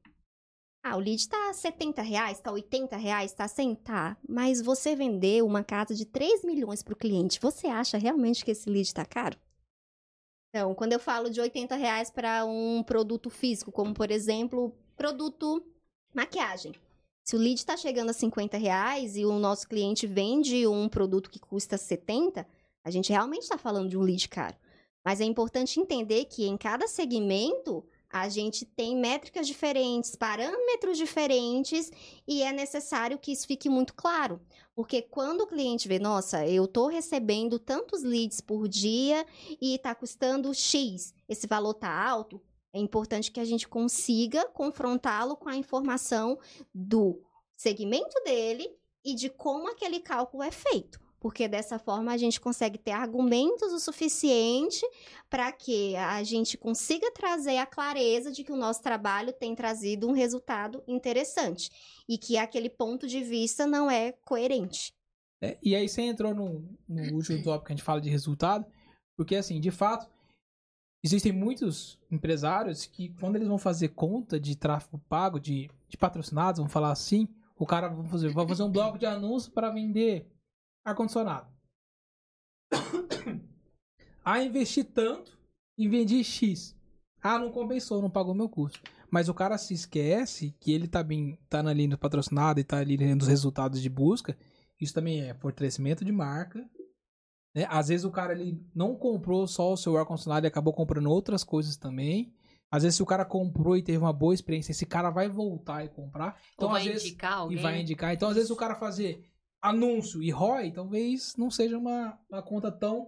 Ah, o lead tá 70 reais, tá 80 reais, tá 100? Tá. Mas você vendeu uma casa de 3 milhões pro cliente. Você acha realmente que esse lead tá caro? Então, quando eu falo de 80 reais para um produto físico, como por exemplo, produto maquiagem. Se o lead está chegando a 50 reais e o nosso cliente vende um produto que custa 70, a gente realmente está falando de um lead caro. Mas é importante entender que em cada segmento A gente tem métricas diferentes, parâmetros diferentes e é necessário que isso fique muito claro. Porque quando o cliente vê, nossa, eu estou recebendo tantos leads por dia e está custando X, esse valor está alto, é importante que a gente consiga confrontá-lo com a informação do segmento dele e de como aquele cálculo é feito. Porque dessa forma a gente consegue ter argumentos o suficiente para que a gente consiga trazer a clareza de que o nosso trabalho tem trazido um resultado interessante e que aquele ponto de vista não é coerente. É, e aí você entrou no, no último tópico que a gente fala de resultado, porque assim, de fato, existem muitos empresários que quando eles vão fazer conta de tráfego pago, de, de patrocinados, vamos falar assim, o cara vai fazer, vai fazer um bloco de anúncio para vender ar-condicionado. ah, investi tanto e vendi X. Ah, não compensou, não pagou meu custo. Mas o cara se esquece que ele tá bem, tá na linha do patrocinado e tá ali lendo os resultados de busca. Isso também é fortalecimento de marca. Né? Às vezes o cara ele não comprou só o seu ar-condicionado e acabou comprando outras coisas também. Às vezes, se o cara comprou e teve uma boa experiência, esse cara vai voltar e comprar. Então, Ou vai às vezes, indicar alguém. e vai indicar. Então, às vezes, o cara fazer anúncio e ROI, talvez não seja uma, uma conta tão,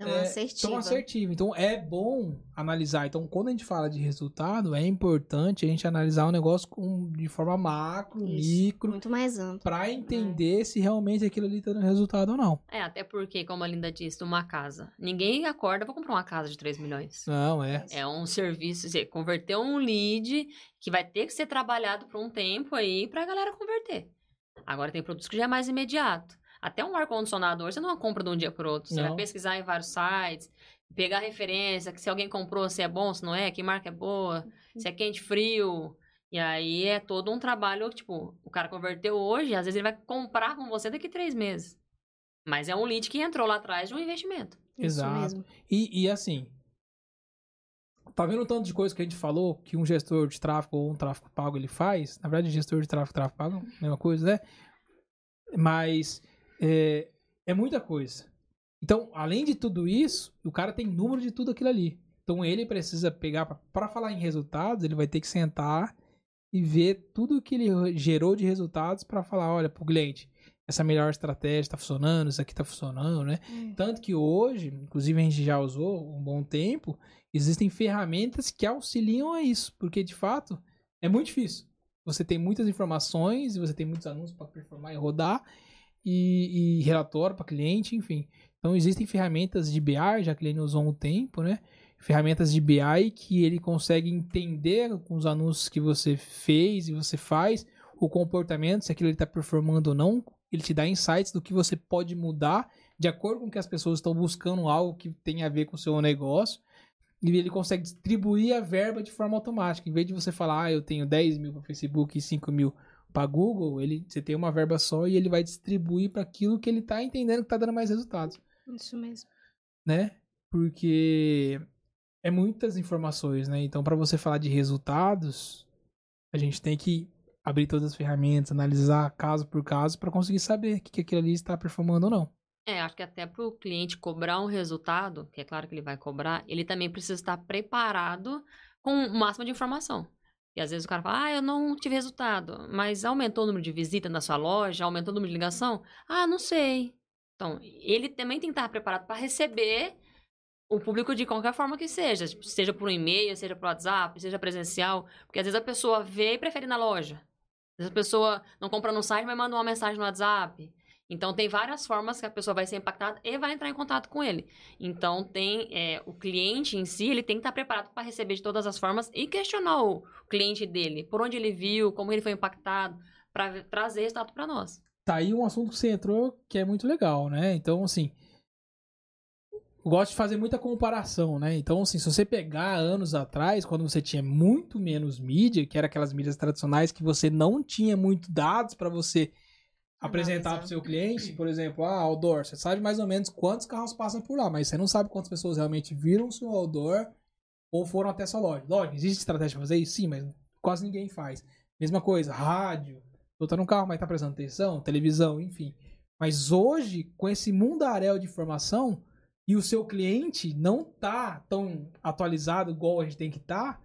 Então, é, assertiva. tão assertiva. Então, é bom analisar. Então, quando a gente fala de resultado, é importante a gente analisar o negócio com, de forma macro, Isso. micro, Muito mais amplo. pra entender se realmente aquilo ali tá dando resultado ou não. É, até porque, como a Linda disse, uma casa. Ninguém acorda pra comprar uma casa de 3 milhões. Não, é. É um serviço, você converteu um lead que vai ter que ser trabalhado por um tempo aí pra galera converter. Agora tem produtos que já é mais imediato. Até um ar-condicionado hoje você não compra de um dia pro outro. Você Não. vai pesquisar em vários sites, pegar referência, que se alguém comprou, se é bom, se não é, que marca é boa, se é quente, frio. E aí é todo um trabalho, tipo, o cara converteu hoje, às vezes ele vai comprar com você daqui três meses. Mas é um lead que entrou lá atrás de um investimento. Isso Exato. mesmo. E, e assim, tá vendo o tanto de coisa que a gente falou que um gestor de tráfego ou um tráfego pago ele faz? Na verdade, gestor de tráfego tráfego pago, mesma coisa, né? Mas é, é muita coisa. Então, além de tudo isso, o cara tem número de tudo aquilo ali. Então, ele precisa pegar, para falar em resultados, ele vai ter que sentar e ver tudo que ele gerou de resultados para falar, olha, pro cliente, essa melhor estratégia está funcionando, isso aqui está funcionando, né? Tanto que hoje, inclusive a gente já usou um bom tempo, existem ferramentas que auxiliam a isso, porque de fato é muito difícil. Você tem muitas informações, você tem muitos anúncios para performar e rodar, e, e relatório para cliente, enfim. Então existem ferramentas de BI, já que ele usou um tempo, né? Ferramentas de BI que ele consegue entender com os anúncios que você fez e você faz, o comportamento, se aquilo está performando ou não. Ele te dá insights do que você pode mudar de acordo com que as pessoas estão buscando algo que tem a ver com o seu negócio. E ele consegue distribuir a verba de forma automática. Em vez de você falar, ah, eu tenho 10 mil para Facebook e 5 mil para Google, ele, você tem uma verba só e ele vai distribuir para aquilo que ele está entendendo que está dando mais resultados, Isso mesmo. né? Porque é muitas informações, né? Então, para você falar de resultados, a gente tem que abrir todas as ferramentas, analisar caso por caso para conseguir saber que, que aquilo ali está performando ou não. É, acho que até para o cliente cobrar um resultado, que é claro que ele vai cobrar, ele também precisa estar preparado com o máximo de informação. E às vezes o cara fala, ah, eu não tive resultado, mas aumentou o número de visita na sua loja, aumentou o número de ligação? Ah, não sei. Então, ele também tem que estar preparado para receber o público de qualquer forma que seja, seja por um e-mail, seja por WhatsApp, seja presencial, porque às vezes a pessoa vê e prefere ir na loja. Às vezes a pessoa não compra no site, mas manda uma mensagem no WhatsApp. Então, tem várias formas que a pessoa vai ser impactada e vai entrar em contato com ele. Então, tem é, o cliente em si, ele tem que estar preparado para receber de todas as formas e questionar o cliente dele, por onde ele viu, como ele foi impactado, para trazer resultado para nós. Tá aí um assunto que você entrou que é muito legal, né? Então, assim, gosto de fazer muita comparação, né? Então, assim, se você pegar anos atrás, quando você tinha muito menos mídia, que era aquelas mídias tradicionais que você não tinha muito dados para você apresentar para o seu cliente, por exemplo, ah, outdoor, você sabe mais ou menos quantos carros passam por lá, mas você não sabe quantas pessoas realmente viram o seu outdoor ou foram até sua loja. Lógico, existe estratégia para fazer isso? Sim, mas quase ninguém faz. Mesma coisa, rádio, tu tá no carro, mas tá prestando atenção, televisão, enfim. Mas hoje, com esse mundaréu de informação, e o seu cliente não tá tão atualizado igual a gente tem que estar, tá,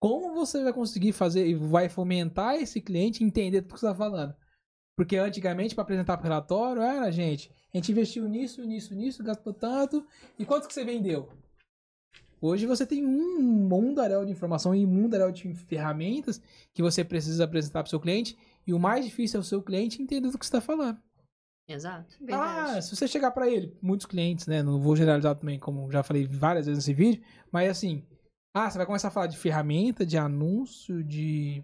como você vai conseguir fazer e vai fomentar esse cliente entender tudo que você está falando? Porque antigamente, para apresentar para o relatório, era, gente, a gente investiu nisso, nisso, nisso, gastou tanto, e quanto que você vendeu? Hoje você tem um mundaréu de informação e um mundaréu de ferramentas que você precisa apresentar para o seu cliente, e o mais difícil é o seu cliente entender do que você está falando. Exato. Ah, se você chegar para ele, muitos clientes, né? Não vou generalizar também, como já falei várias vezes nesse vídeo, mas assim, ah, você vai começar a falar de ferramenta, de anúncio, de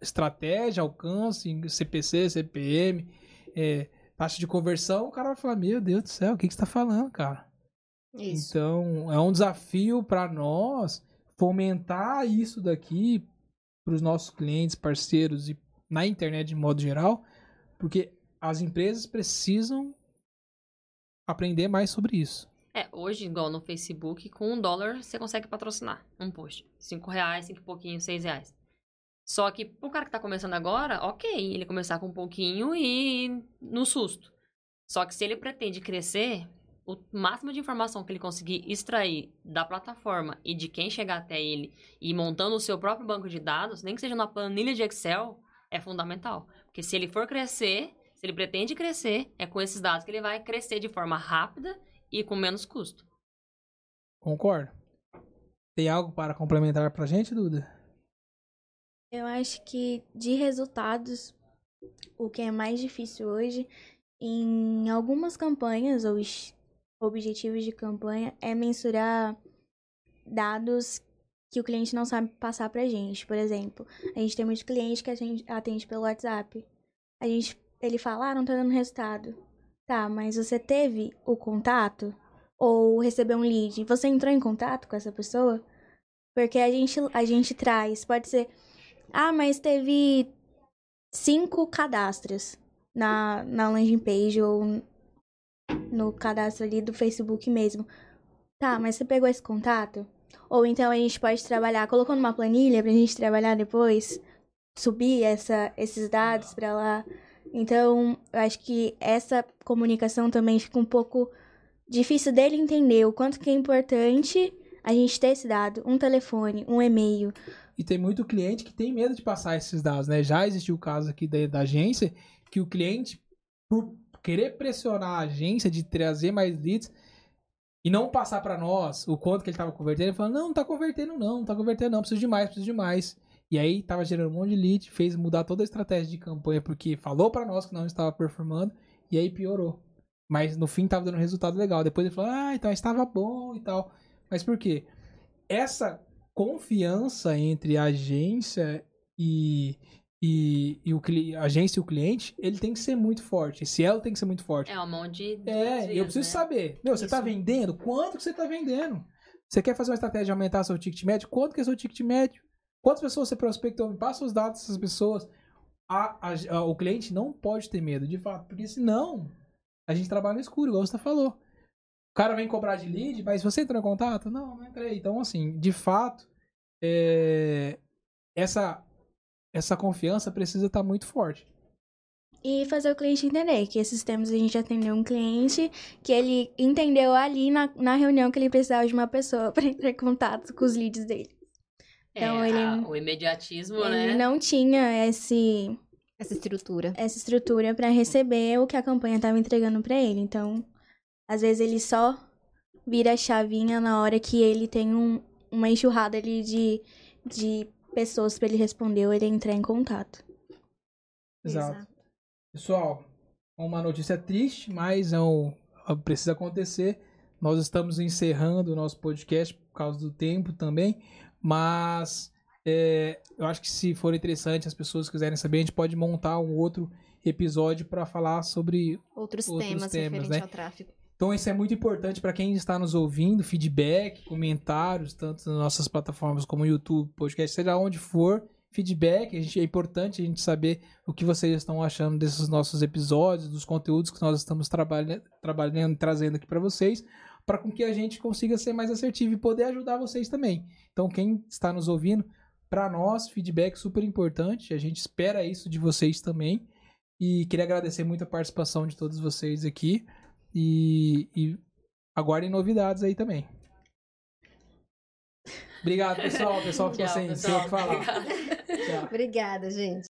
estratégia, alcance, CPC, CPM, é, taxa de conversão, o cara vai falar: Meu Deus do céu, o que, que você está falando, cara? Isso. Então, é um desafio para nós fomentar isso daqui para os nossos clientes, parceiros e na internet de modo geral, porque as empresas precisam aprender mais sobre isso. É, hoje, igual no Facebook, com um dólar você consegue patrocinar um post. Cinco reais, cinco e pouquinho, seis reais. Só que pro cara que tá começando agora, ok, ele começar com um pouquinho e no susto. Só que se ele pretende crescer, o máximo de informação que ele conseguir extrair da plataforma e de quem chegar até ele e montando o seu próprio banco de dados, nem que seja na planilha de Excel, é fundamental. Porque se ele for crescer, se ele pretende crescer, é com esses dados que ele vai crescer de forma rápida e com menos custo. Concordo. Tem algo para complementar pra gente, Duda? Eu acho que de resultados, o que é mais difícil hoje, em algumas campanhas ou objetivos de campanha, é mensurar dados que o cliente não sabe passar pra gente. Por exemplo, a gente tem muitos clientes que a gente atende pelo WhatsApp. A gente, ele fala, ah, não tá dando resultado. Tá, mas você teve o contato? Ou recebeu um lead? Você entrou em contato com essa pessoa? Porque a gente, a gente traz, pode ser, ah, mas teve cinco cadastros na, na landing page ou no cadastro ali do Facebook mesmo. Tá, mas você pegou esse contato? Ou então a gente pode trabalhar, colocou numa planilha pra gente trabalhar depois, subir essa, esses dados pra lá. Então, eu acho que essa comunicação também fica um pouco difícil dele entender o quanto que é importante a gente ter esse dado, um telefone, um e-mail. E tem muito cliente que tem medo de passar esses dados, né? Já existiu o caso aqui da, da agência que o cliente, por querer pressionar a agência de trazer mais leads e não passar para nós o quanto que ele estava convertendo, ele falou: não, não tá convertendo não, não tá convertendo não, preciso de mais, preciso de mais. E aí tava gerando um monte de lead, fez mudar toda a estratégia de campanha porque falou para nós que não estava performando e aí piorou. Mas no fim tava dando resultado legal. Depois ele falou: "Ah, então estava bom e tal". Mas por quê? Essa confiança entre a agência e e, e o a agência e o cliente, ele tem que ser muito forte. Esse elo tem que ser muito forte. É uma mão de. É, eu preciso né? saber. Meu, você Isso. tá vendendo? Quanto que você tá vendendo? Você quer fazer uma estratégia de aumentar seu ticket médio? Quanto que é seu ticket médio? Quantas pessoas você prospectou? Me passa os dados dessas pessoas. A, a, a, o cliente não pode ter medo, de fato, porque senão a gente trabalha no escuro, igual você falou. O cara vem cobrar de lead, mas você entrou em contato? Não, não entrei. Então, assim, de fato, é, essa, essa confiança precisa estar muito forte. E fazer o cliente entender que esses tempos a gente atendeu um cliente que ele entendeu ali na, na reunião que ele precisava de uma pessoa para entrar em contato com os leads dele. Então, é, ele, a, o imediatismo, ele né? Ele não tinha esse essa estrutura. Essa estrutura para receber o que a campanha estava entregando para ele. Então, às vezes ele só vira a chavinha na hora que ele tem um, uma enxurrada ali de, de pessoas para ele responder ou ele entrar em contato. Exato. Exato. Pessoal, uma notícia triste, mas é um, precisa acontecer. Nós estamos encerrando o nosso podcast por causa do tempo também. Mas é, eu acho que se for interessante, as pessoas quiserem saber, a gente pode montar um outro episódio para falar sobre outros, outros temas, temas né? ao tráfego. Então isso é muito importante para quem está nos ouvindo, feedback, comentários, tanto nas nossas plataformas como YouTube, podcast, seja onde for, feedback, a gente, é importante a gente saber o que vocês estão achando desses nossos episódios, dos conteúdos que nós estamos trabalhando, trabalhando trazendo aqui para vocês, para com que a gente consiga ser mais assertivo e poder ajudar vocês também. Então, quem está nos ouvindo, para nós, feedback super importante. A gente espera isso de vocês também. E queria agradecer muito a participação de todos vocês aqui. E, e aguardem novidades aí também. Obrigado, pessoal. O pessoal ficou Tchau, sem, o que falar. Tchau. Obrigada, gente.